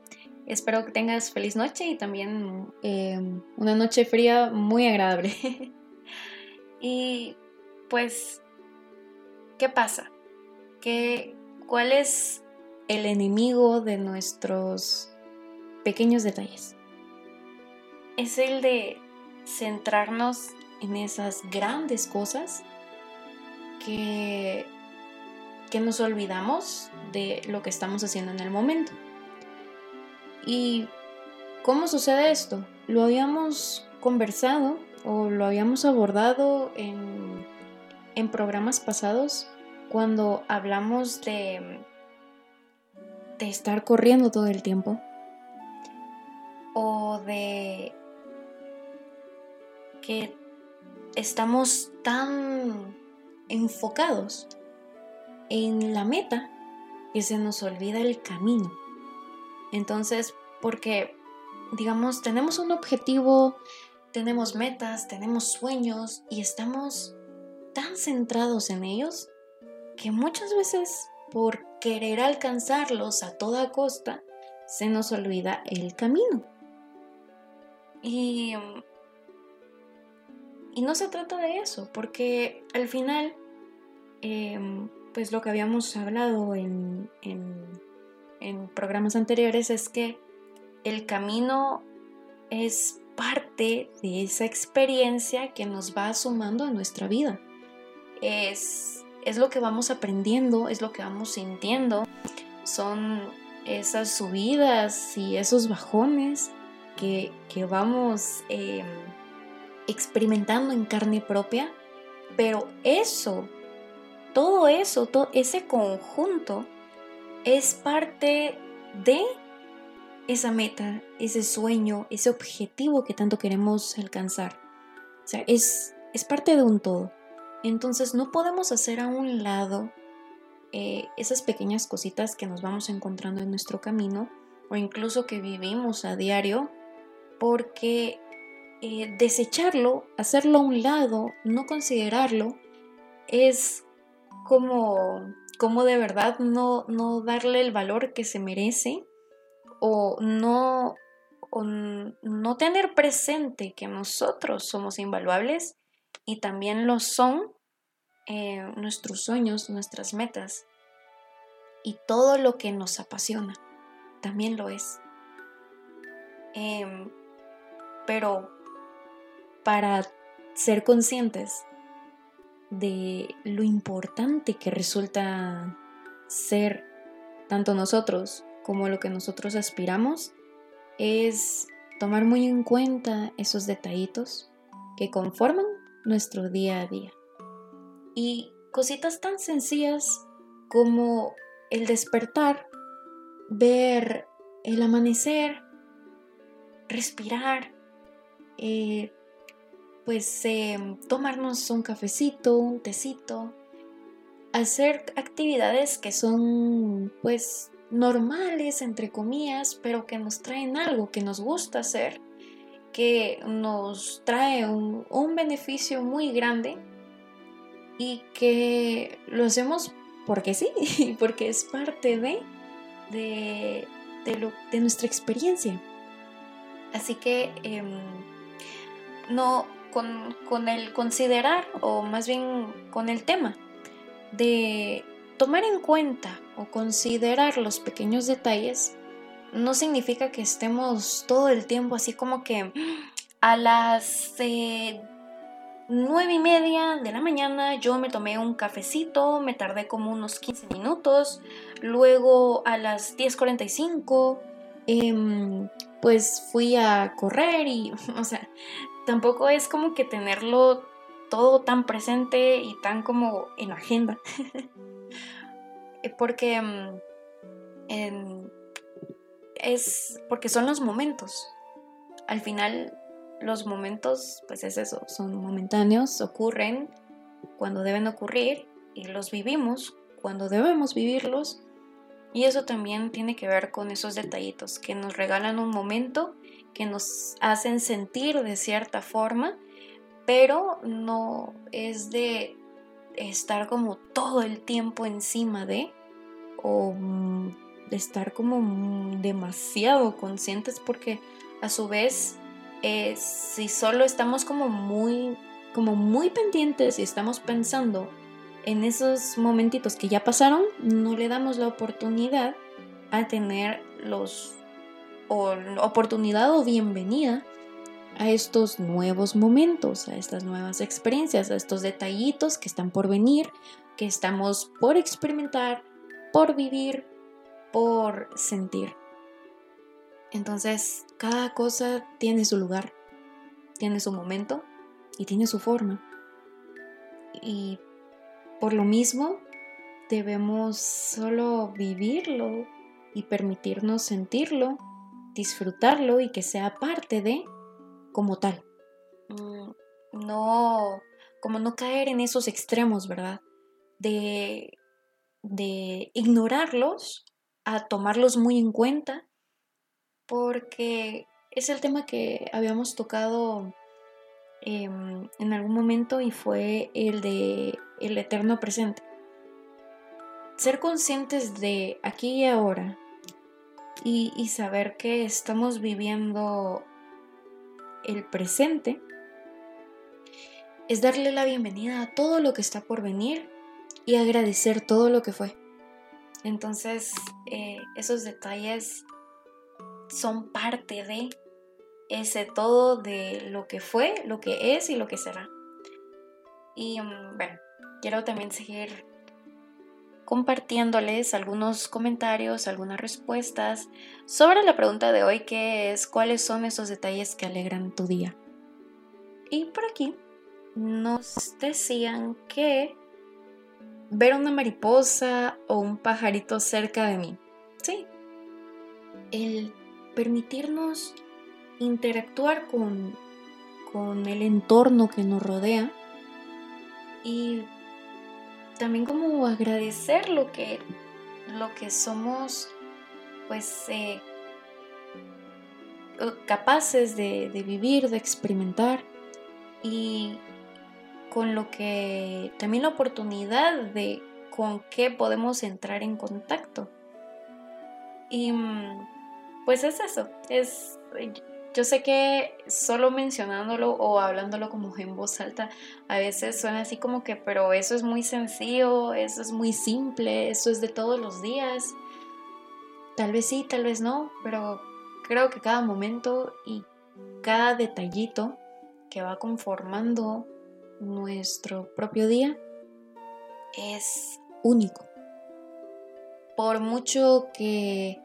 Espero que tengas feliz noche y también em, una noche fría muy agradable. <laughs> y pues, ¿qué pasa? ¿Qué, ¿Cuál es el enemigo de nuestros pequeños detalles? Es el de centrarnos en esas grandes cosas que, que nos olvidamos de lo que estamos haciendo en el momento. Y ¿Cómo sucede esto? Lo habíamos conversado o lo habíamos abordado en, en programas pasados cuando hablamos de, de estar corriendo todo el tiempo o de que estamos tan enfocados en la meta que se nos olvida el camino. Entonces, porque, digamos, tenemos un objetivo, tenemos metas, tenemos sueños y estamos tan centrados en ellos que muchas veces por querer alcanzarlos a toda costa, se nos olvida el camino. Y, y no se trata de eso, porque al final, em, pues lo que habíamos hablado en, en programas anteriores es que el camino es parte de esa experiencia que nos va sumando a nuestra vida. Es, es lo que vamos aprendiendo, es lo que vamos sintiendo, son esas subidas y esos bajones que, vamos em, experimentando en carne propia, pero eso, todo eso, todo ese conjunto es parte de esa meta, ese sueño, ese objetivo que tanto queremos alcanzar. O sea, es, es parte de un todo. Entonces no podemos hacer a un lado eh, esas pequeñas cositas que nos vamos encontrando en nuestro camino o incluso que vivimos a diario, porque eh, desecharlo, hacerlo a un lado, no considerarlo, es como, como de verdad no, no darle el valor que se merece o no, no tener presente que nosotros somos invaluables y también lo son eh, nuestros sueños, nuestras metas y todo lo que nos apasiona, también lo es. Em, pero para ser conscientes de lo importante que resulta ser tanto nosotros como lo que nosotros aspiramos es tomar muy en cuenta esos detallitos que conforman nuestro día a día. Y cositas tan sencillas como el despertar, ver el amanecer, respirar, eh, pues em, tomarnos un cafecito, un tecito, hacer actividades que son pues normales, entre comillas, pero que nos traen algo que nos gusta hacer, que nos trae un, beneficio muy grande y que lo hacemos porque sí, <laughs> porque es parte de, de, de, nuestra experiencia. Así que em, no con, con el considerar, o más bien con el tema de tomar en cuenta o considerar los pequeños detalles no significa que estemos todo el tiempo así como que a las eh, nueve y media de la mañana yo me tomé un cafecito, me tardé como unos 15 minutos, luego a las 10.45 em, pues fui a correr y, <laughs> o sea, tampoco es como que tenerlo todo tan presente y tan como en agenda. <laughs> Eh, porque mm, es porque son los momentos. Al final los momentos, pues es eso, son momentáneos, ocurren cuando deben ocurrir y los vivimos cuando debemos vivirlos. Y eso también tiene que ver con esos detallitos que nos regalan un momento, que nos hacen sentir de cierta forma, pero no es de estar como todo el tiempo encima de o mm, de estar como demasiado conscientes porque a su vez eh, si solo estamos como muy como muy pendientes y estamos pensando en esos momentitos que ya pasaron no le damos la oportunidad a tener los o oportunidad o bienvenida a estos nuevos momentos, a estas nuevas experiencias, a estos detallitos que están por venir, que estamos por experimentar, por vivir, por sentir. Entonces, cada cosa tiene su lugar, tiene su momento y tiene su forma. Y por lo mismo, debemos solo vivirlo y permitirnos sentirlo, disfrutarlo y que sea parte de como tal. Mm, no, como no caer en esos extremos, ¿verdad? De, de ignorarlos, tomarlos muy en cuenta, porque es el tema que habíamos tocado em, en algún momento y fue el de el eterno presente. Ser conscientes de aquí y ahora y saber que estamos viviendo el presente es darle la bienvenida a todo lo que está por venir y agradecer todo lo que fue. Entonces, eh, esos detalles son parte de ese todo de lo que fue, lo que es y lo que será. Y mm, bueno, quiero también seguir compartiéndoles algunos comentarios, algunas respuestas sobre la pregunta de hoy que es cuáles son esos detalles que alegran tu día. Y por aquí nos decían que ver una mariposa o un pajarito cerca de mí. Sí. El permitirnos interactuar con, con el entorno que nos rodea y también como agradecer lo que, lo que somos pues eh, capaces de, de vivir, de experimentar y con lo que también la oportunidad de con qué podemos entrar en contacto. Y mm, pues es eso, es yo sé que solo mencionándolo o hablándolo como en voz alta a veces suena así como que, pero eso es muy sencillo, eso es muy simple, eso es de todos los días. Tal vez sí, tal vez no, pero creo que cada momento y cada detallito que va conformando nuestro propio día es único. Por mucho que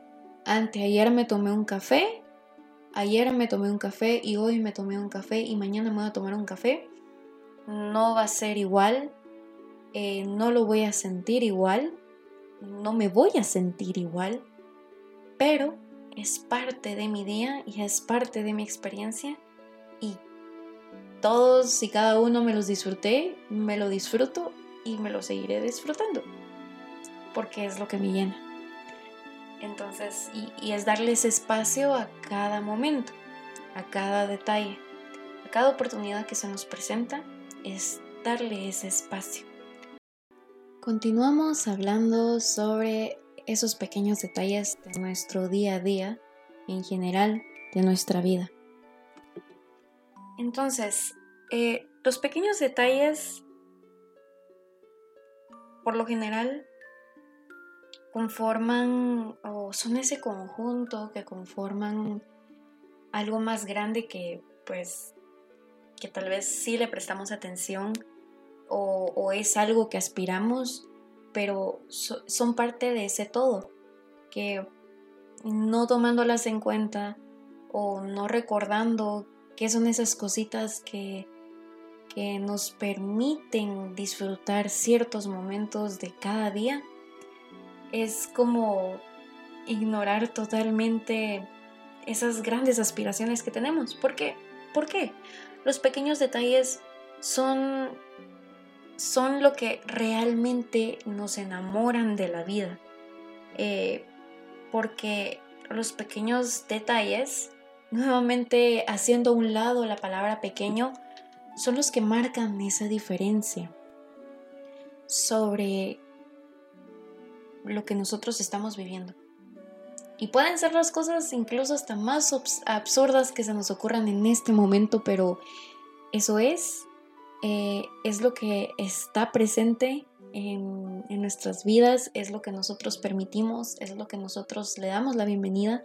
anteayer me tomé un café, ayer me tomé un café y hoy me tomé un café y mañana me voy a tomar un café, no va a ser igual, eh, no lo voy a sentir igual, no me voy a sentir igual, pero es parte de mi día y es parte de mi experiencia y todos y cada uno me los disfruté, me lo disfruto y me lo seguiré disfrutando, porque es lo que me llena. Entonces, y, es darles espacio a cada momento, a cada detalle, a cada oportunidad que se nos presenta, es darle ese espacio. Continuamos hablando sobre esos pequeños detalles de nuestro día a día, en general, de nuestra vida. Entonces, eh, los pequeños detalles, por lo general, conforman o son ese conjunto que conforman algo más grande que pues que tal vez sí le prestamos atención o, es algo que aspiramos, pero son parte de ese todo, que no tomándolas en cuenta o no recordando qué son esas cositas que, que nos permiten disfrutar ciertos momentos de cada día, es como ignorar totalmente esas grandes aspiraciones que tenemos. ¿Por qué? ¿Por qué? Los pequeños detalles son, son lo que realmente nos enamoran de la vida. Eh, porque los pequeños detalles nuevamente haciendo a un lado la palabra pequeño, son los que marcan esa diferencia sobre lo que nosotros estamos viviendo. Y pueden ser las cosas incluso hasta más absurdas que se nos ocurran en este momento, pero eso es, eh, es lo que está presente en, nuestras vidas, es lo que nosotros permitimos, es lo que nosotros le damos la bienvenida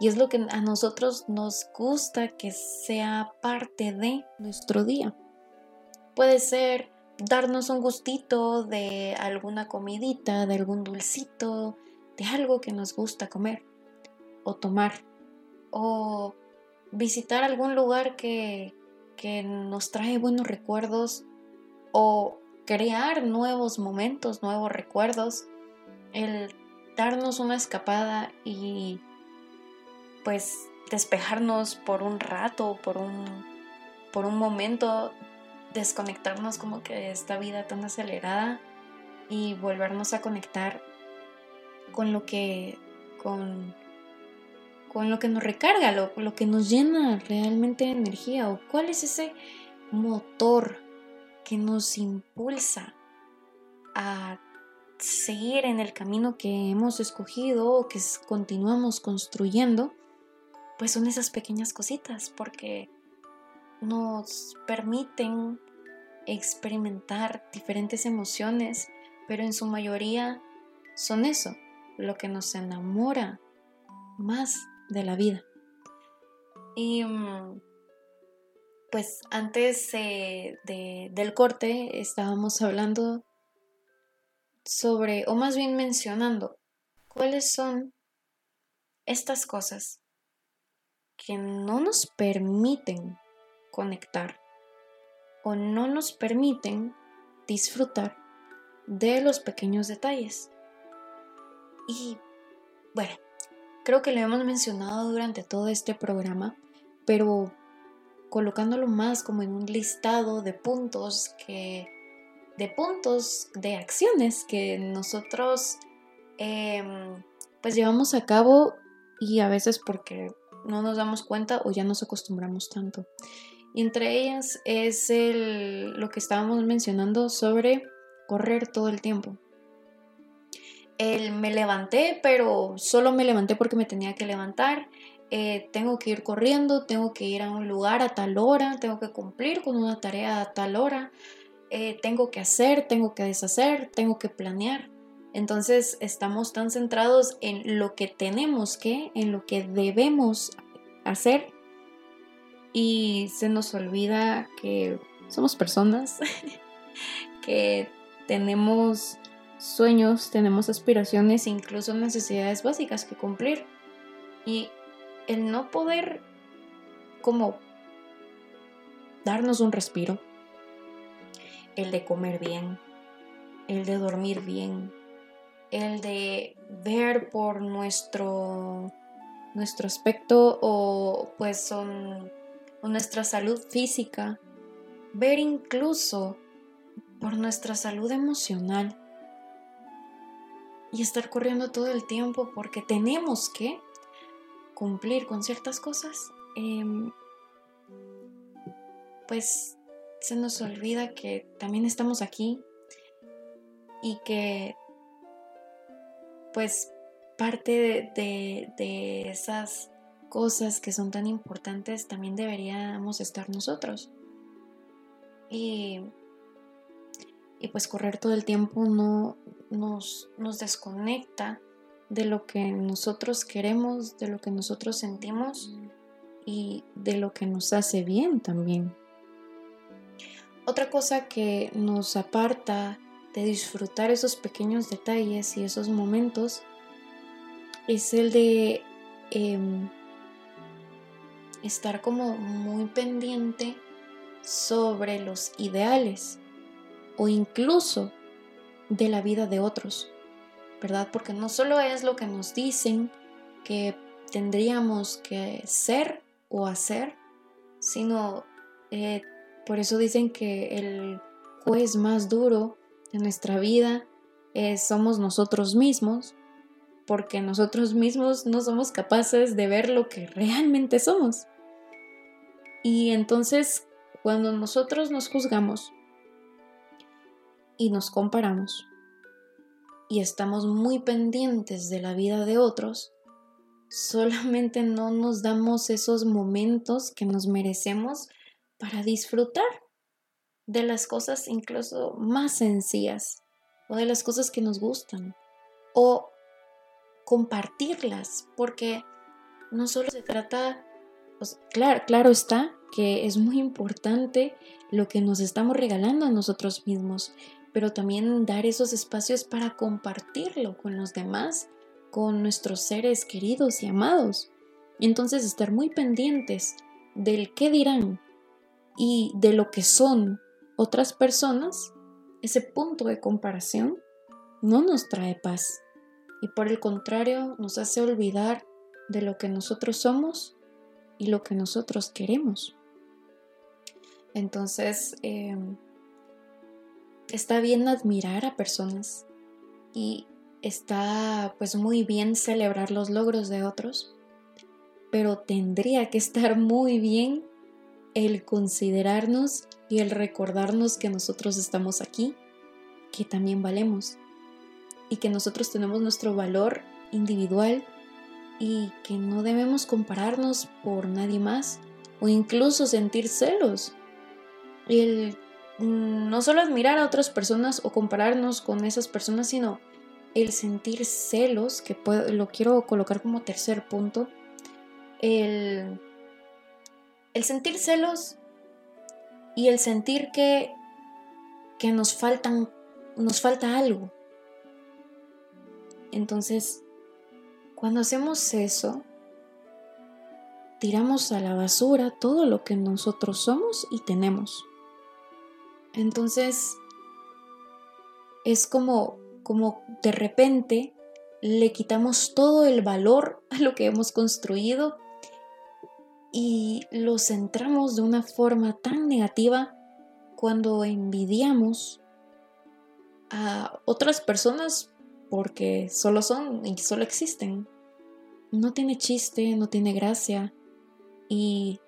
y es lo que a nosotros nos gusta que sea parte de nuestro día. Puede ser darnos un gustito de alguna comidita, de algún dulcito, de algo que nos gusta comer o tomar. O visitar algún lugar que, que nos trae buenos recuerdos o crear nuevos momentos, nuevos recuerdos, el darnos una escapada y pues despejarnos por un rato, por un, por un momento, desconectarnos como que de esta vida tan acelerada y volvernos a conectar con lo que, con, con lo que nos recarga, lo, lo que nos llena realmente de energía o cuál es ese motor que nos impulsa a seguir en el camino que hemos escogido o que continuamos construyendo, pues son esas pequeñas cositas, porque nos permiten experimentar diferentes emociones, pero en su mayoría son eso, lo que nos enamora más de la vida. Y mm, pues antes eh, del corte estábamos hablando sobre, o más bien mencionando, cuáles son estas cosas que no nos permiten conectar o no nos permiten disfrutar de los pequeños detalles. Y bueno, creo que lo hemos mencionado durante todo este programa, pero colocándolo más como en un listado de puntos que de puntos de acciones que nosotros em, pues llevamos a cabo y a veces porque no nos damos cuenta o ya nos acostumbramos tanto. Entre ellas es el, lo que estábamos mencionando sobre correr todo el tiempo. El me levanté, pero solo me levanté porque me tenía que levantar. Eh, tengo que ir corriendo, tengo que ir a un lugar a tal hora, tengo que cumplir con una tarea a tal hora, eh, tengo que hacer, tengo que deshacer, tengo que planear. Entonces estamos tan centrados en lo que tenemos que, en lo que debemos hacer y se nos olvida que somos personas, <laughs> que tenemos sueños, tenemos aspiraciones, incluso necesidades básicas que cumplir. Y el no poder como darnos un respiro, el de comer bien, el de dormir bien, el de ver por nuestro nuestro aspecto o pues son nuestra salud física, ver incluso por nuestra salud emocional y estar corriendo todo el tiempo porque tenemos que cumplir con ciertas cosas, em, pues se nos olvida que también estamos aquí y que pues parte de, esas cosas que son tan importantes también deberíamos estar nosotros. Y, y pues correr todo el tiempo no nos, nos desconecta de lo que nosotros queremos, de lo que nosotros sentimos y de lo que nos hace bien también. Otra cosa que nos aparta de disfrutar esos pequeños detalles y esos momentos es el de em, estar como muy pendiente sobre los ideales o incluso de la vida de otros, ¿verdad? Porque no solo es lo que nos dicen que tendríamos que ser o hacer, sino eh, por eso dicen que el juez más duro de nuestra vida somos nosotros mismos porque nosotros mismos no somos capaces de ver lo que realmente somos. Y entonces, cuando nosotros nos juzgamos y nos comparamos y estamos muy pendientes de la vida de otros, solamente no nos damos esos momentos que nos merecemos para disfrutar de las cosas incluso más sencillas o de las cosas que nos gustan o compartirlas, porque no solo se trata, claro, claro está que es muy importante lo que nos estamos regalando a nosotros mismos, pero también dar esos espacios para compartirlo con los demás, con nuestros seres queridos y amados. Entonces estar muy pendientes del qué dirán y de lo que son otras personas, ese punto de comparación no nos trae paz y por el contrario nos hace olvidar de lo que nosotros somos y lo que nosotros queremos. Entonces, em, está bien admirar a personas y está pues muy bien celebrar los logros de otros, pero tendría que estar muy bien el considerarnos y el recordarnos que nosotros estamos aquí, que también valemos y que nosotros tenemos nuestro valor individual y que no debemos compararnos por nadie más o incluso sentir celos. El no solo admirar a otras personas o compararnos con esas personas, sino el sentir celos, que lo quiero colocar como tercer punto, el, el sentir celos y el sentir que, que nos, faltan, nos falta algo, entonces, cuando hacemos eso, tiramos a la basura todo lo que nosotros somos y tenemos. Entonces, es como, como de repente le quitamos todo el valor a lo que hemos construido y lo centramos de una forma tan negativa cuando envidiamos a otras personas porque solo son y solo existen. No tiene chiste, no tiene gracia y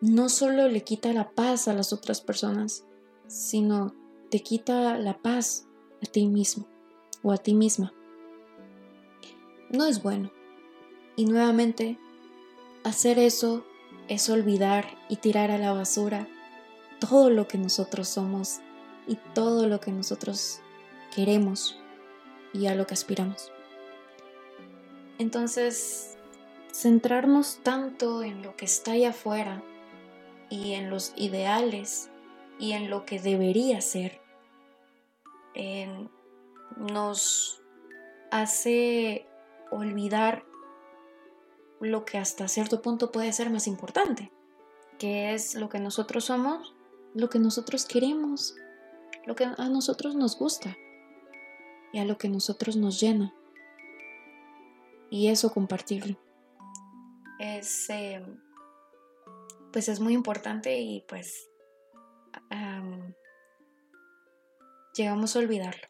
no solo le quita la paz a las otras personas, sino te quita la paz a ti mismo o a ti misma. No es bueno. Y nuevamente, hacer eso es olvidar y tirar a la basura todo lo que nosotros somos y todo lo que nosotros queremos y a lo que aspiramos. Entonces, centrarnos tanto en lo que está allá afuera y en los ideales y en lo que debería ser, nos hace olvidar lo que hasta cierto punto puede ser más importante, que es lo que nosotros somos, lo que nosotros queremos, lo que a nosotros nos gusta y a lo que nosotros nos llena. Y eso compartirlo. Es, em, pues es muy importante y pues llegamos a olvidarlo.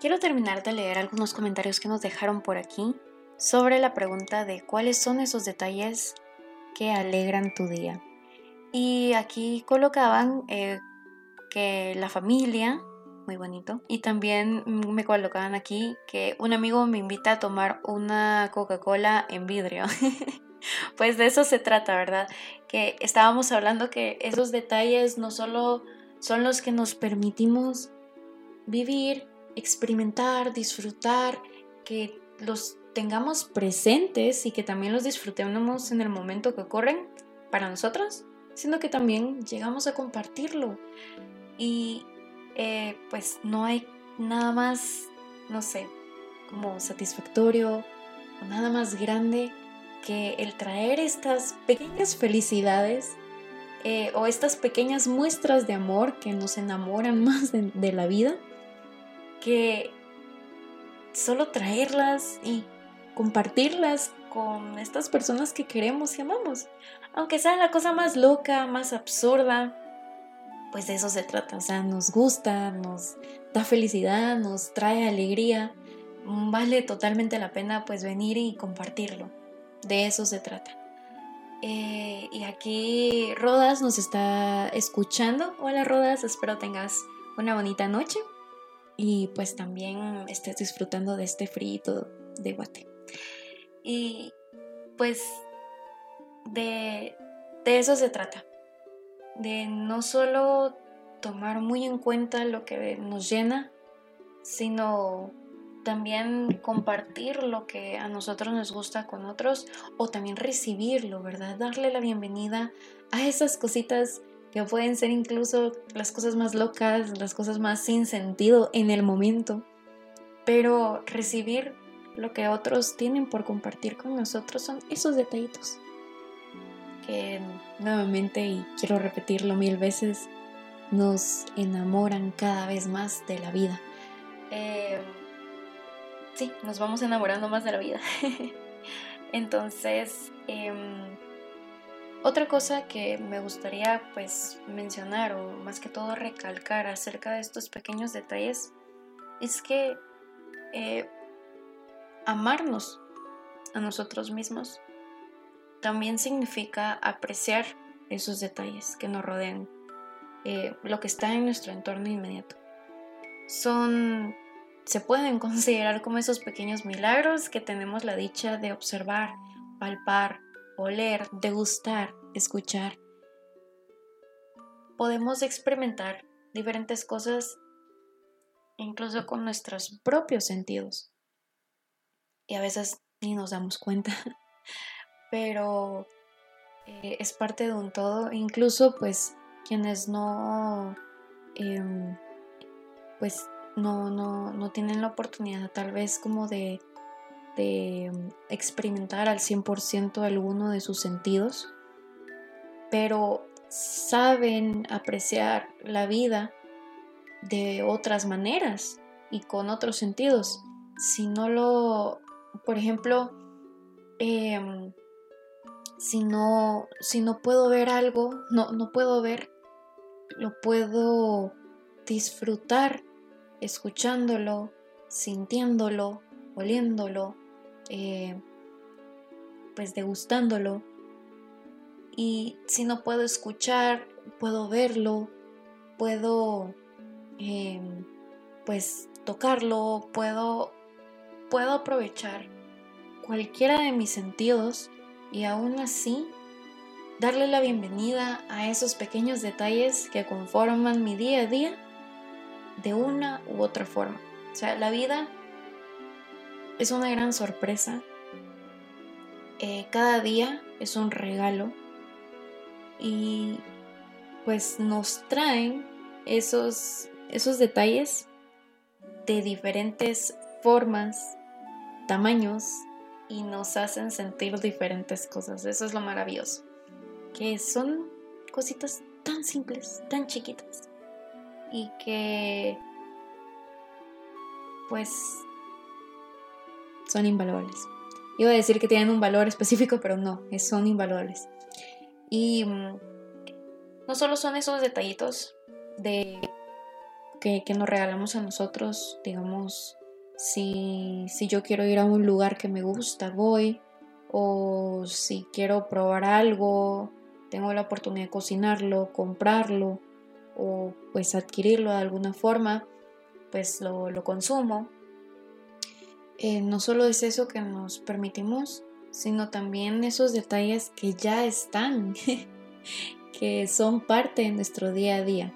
Quiero terminar de leer algunos comentarios que nos dejaron por aquí sobre la pregunta de cuáles son esos detalles que alegran tu día. Y aquí colocaban eh, que la familia, muy bonito. Y también me colocaban aquí que un amigo me invita a tomar una Coca-Cola en vidrio. <laughs> <laughs> pues de eso se trata, ¿verdad? Que estábamos hablando que esos detalles no solo son los que nos permitimos vivir, experimentar, disfrutar, que los tengamos presentes y que también los disfrutemos en el momento que ocurren para nosotros, sino que también llegamos a compartirlo. Y eh, pues no hay nada más, no sé, como satisfactorio o nada más grande que el traer estas pequeñas felicidades eh, o estas pequeñas muestras de amor que nos enamoran <laughs> más de, de la vida, que solo traerlas y compartirlas con estas personas que queremos y amamos. Aunque sea la cosa más loca, más absurda, pues de eso se trata, o sea, nos gusta, nos da felicidad, nos trae alegría, vale totalmente la pena pues venir y compartirlo, de eso se trata. Eh, y aquí Rodas nos está escuchando. Hola Rodas, espero tengas una bonita noche y pues también estés disfrutando de este frío de Guate. Y pues de, de eso se trata, de no solo tomar muy en cuenta lo que nos llena, sino también compartir lo que a nosotros nos gusta con otros o también recibirlo, ¿verdad? Darle la bienvenida a esas cositas que pueden ser incluso las cosas más locas, las cosas más sin sentido en el momento, pero recibir lo que otros tienen por compartir con nosotros son esos detallitos que nuevamente, y quiero repetirlo mil veces, nos enamoran cada vez más de la vida. Eh, sí, nos vamos enamorando más de la vida. <laughs> Entonces, em, otra cosa que me gustaría pues mencionar o más que todo recalcar acerca de estos pequeños detalles es que eh, amarnos a nosotros mismos también significa apreciar esos detalles que nos rodean, eh, lo que está en nuestro entorno inmediato. Son, se pueden <laughs> considerar como esos pequeños milagros que tenemos la dicha de observar, palpar, oler, degustar, escuchar. Podemos experimentar diferentes cosas incluso con nuestros propios sentidos. Y a veces ni nos damos cuenta. <laughs> pero eh, es parte de un todo. Incluso pues quienes no, em, pues no, no, no, tienen la oportunidad tal vez como de, de em, experimentar al 100% alguno de sus sentidos, pero saben apreciar la vida de otras maneras y con otros sentidos. Si no lo, por ejemplo, eh, si no, si no puedo ver algo, no, no puedo ver, lo puedo disfrutar escuchándolo, sintiéndolo, oliéndolo, eh, pues degustándolo. Y si no puedo escuchar, puedo verlo, puedo em, pues tocarlo, puedo, puedo aprovechar cualquiera de mis sentidos y aún así darle la bienvenida a esos pequeños detalles que conforman mi día a día de una u otra forma. O sea, la vida es una gran sorpresa. Eh, cada día es un regalo y pues nos traen esos, esos detalles de diferentes formas, tamaños, y nos hacen sentir diferentes cosas. Eso es lo maravilloso. Que son cositas tan simples, tan chiquitas. Y que pues son invaluables. Iba a decir que tienen un valor específico, pero no, son invaluables. Y mm, no solo son esos detallitos de que, que nos regalamos a nosotros, digamos, si, yo quiero ir a un lugar que me gusta, voy. O si quiero probar algo, tengo la oportunidad de cocinarlo, comprarlo o pues adquirirlo de alguna forma, pues lo, consumo. Eh, no solo es eso que nos permitimos, sino también esos detalles que ya están, <laughs> que son parte de nuestro día a día.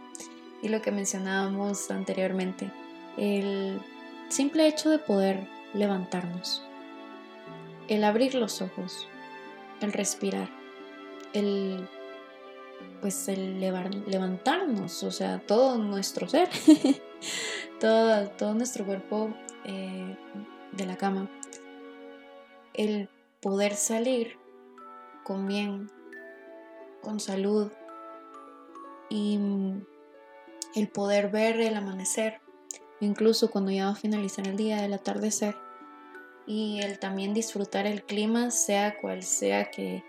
Y lo que mencionábamos anteriormente, el simple hecho de poder levantarnos, el abrir los ojos, el respirar, el pues el levantarnos, o sea, todo nuestro ser, <laughs> todo, todo nuestro cuerpo eh, de la cama, el poder salir con bien, con salud y el poder ver el amanecer incluso cuando ya va a finalizar el día, del atardecer, y el también disfrutar el clima, sea cual sea que,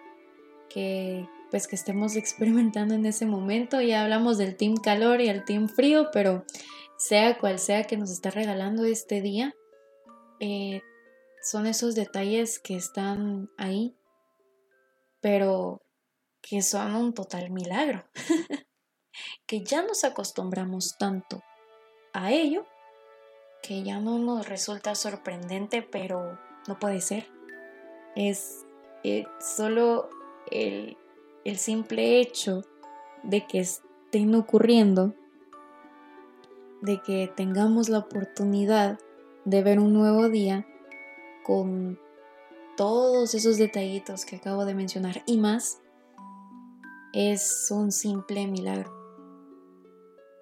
que, pues que estemos <laughs> experimentando en ese momento. Ya hablamos del team calor y el team frío, pero sea cual sea que nos está regalando este día, eh, son esos detalles que están ahí, pero que son un total milagro, <laughs> que ya nos acostumbramos tanto a ello que ya no nos resulta sorprendente, pero no puede ser. Es eh, solo el, el simple hecho de que estén ocurriendo, de que tengamos la oportunidad de ver un nuevo día con todos esos detallitos que acabo de mencionar y más, es un simple milagro.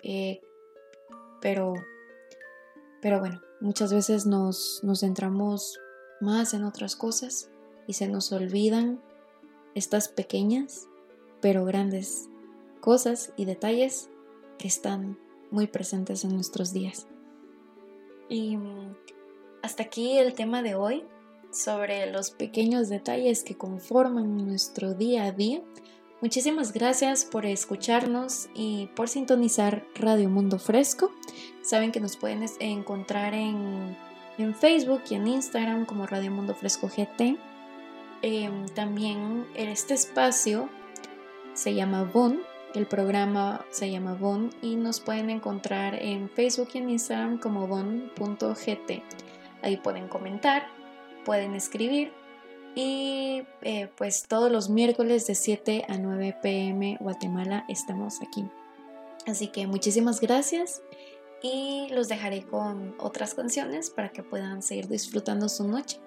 Eh, pero pero bueno, muchas veces nos, centramos más en otras cosas y se nos olvidan estas pequeñas pero grandes cosas y detalles que están muy presentes en nuestros días. Y mm, hasta aquí el tema de hoy sobre los pequeños detalles que conforman nuestro día a día. Muchísimas gracias por escucharnos y por sintonizar Radio Mundo Fresco. Saben que nos pueden encontrar en, Facebook y en Instagram como Radio Mundo Fresco GT. Em, también este espacio se llama Bon, el programa se llama Bon y nos pueden encontrar en Facebook y en Instagram como bon.gt. Ahí pueden comentar, pueden escribir y eh, pues todos los miércoles de 7 a 9 pm Guatemala estamos aquí. Así que muchísimas gracias y los dejaré con otras canciones para que puedan seguir disfrutando su noche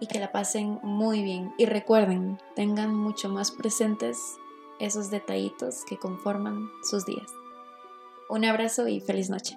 y que la pasen muy bien. Y recuerden, tengan mucho más presentes esos detallitos que conforman sus días. Un abrazo y feliz noche.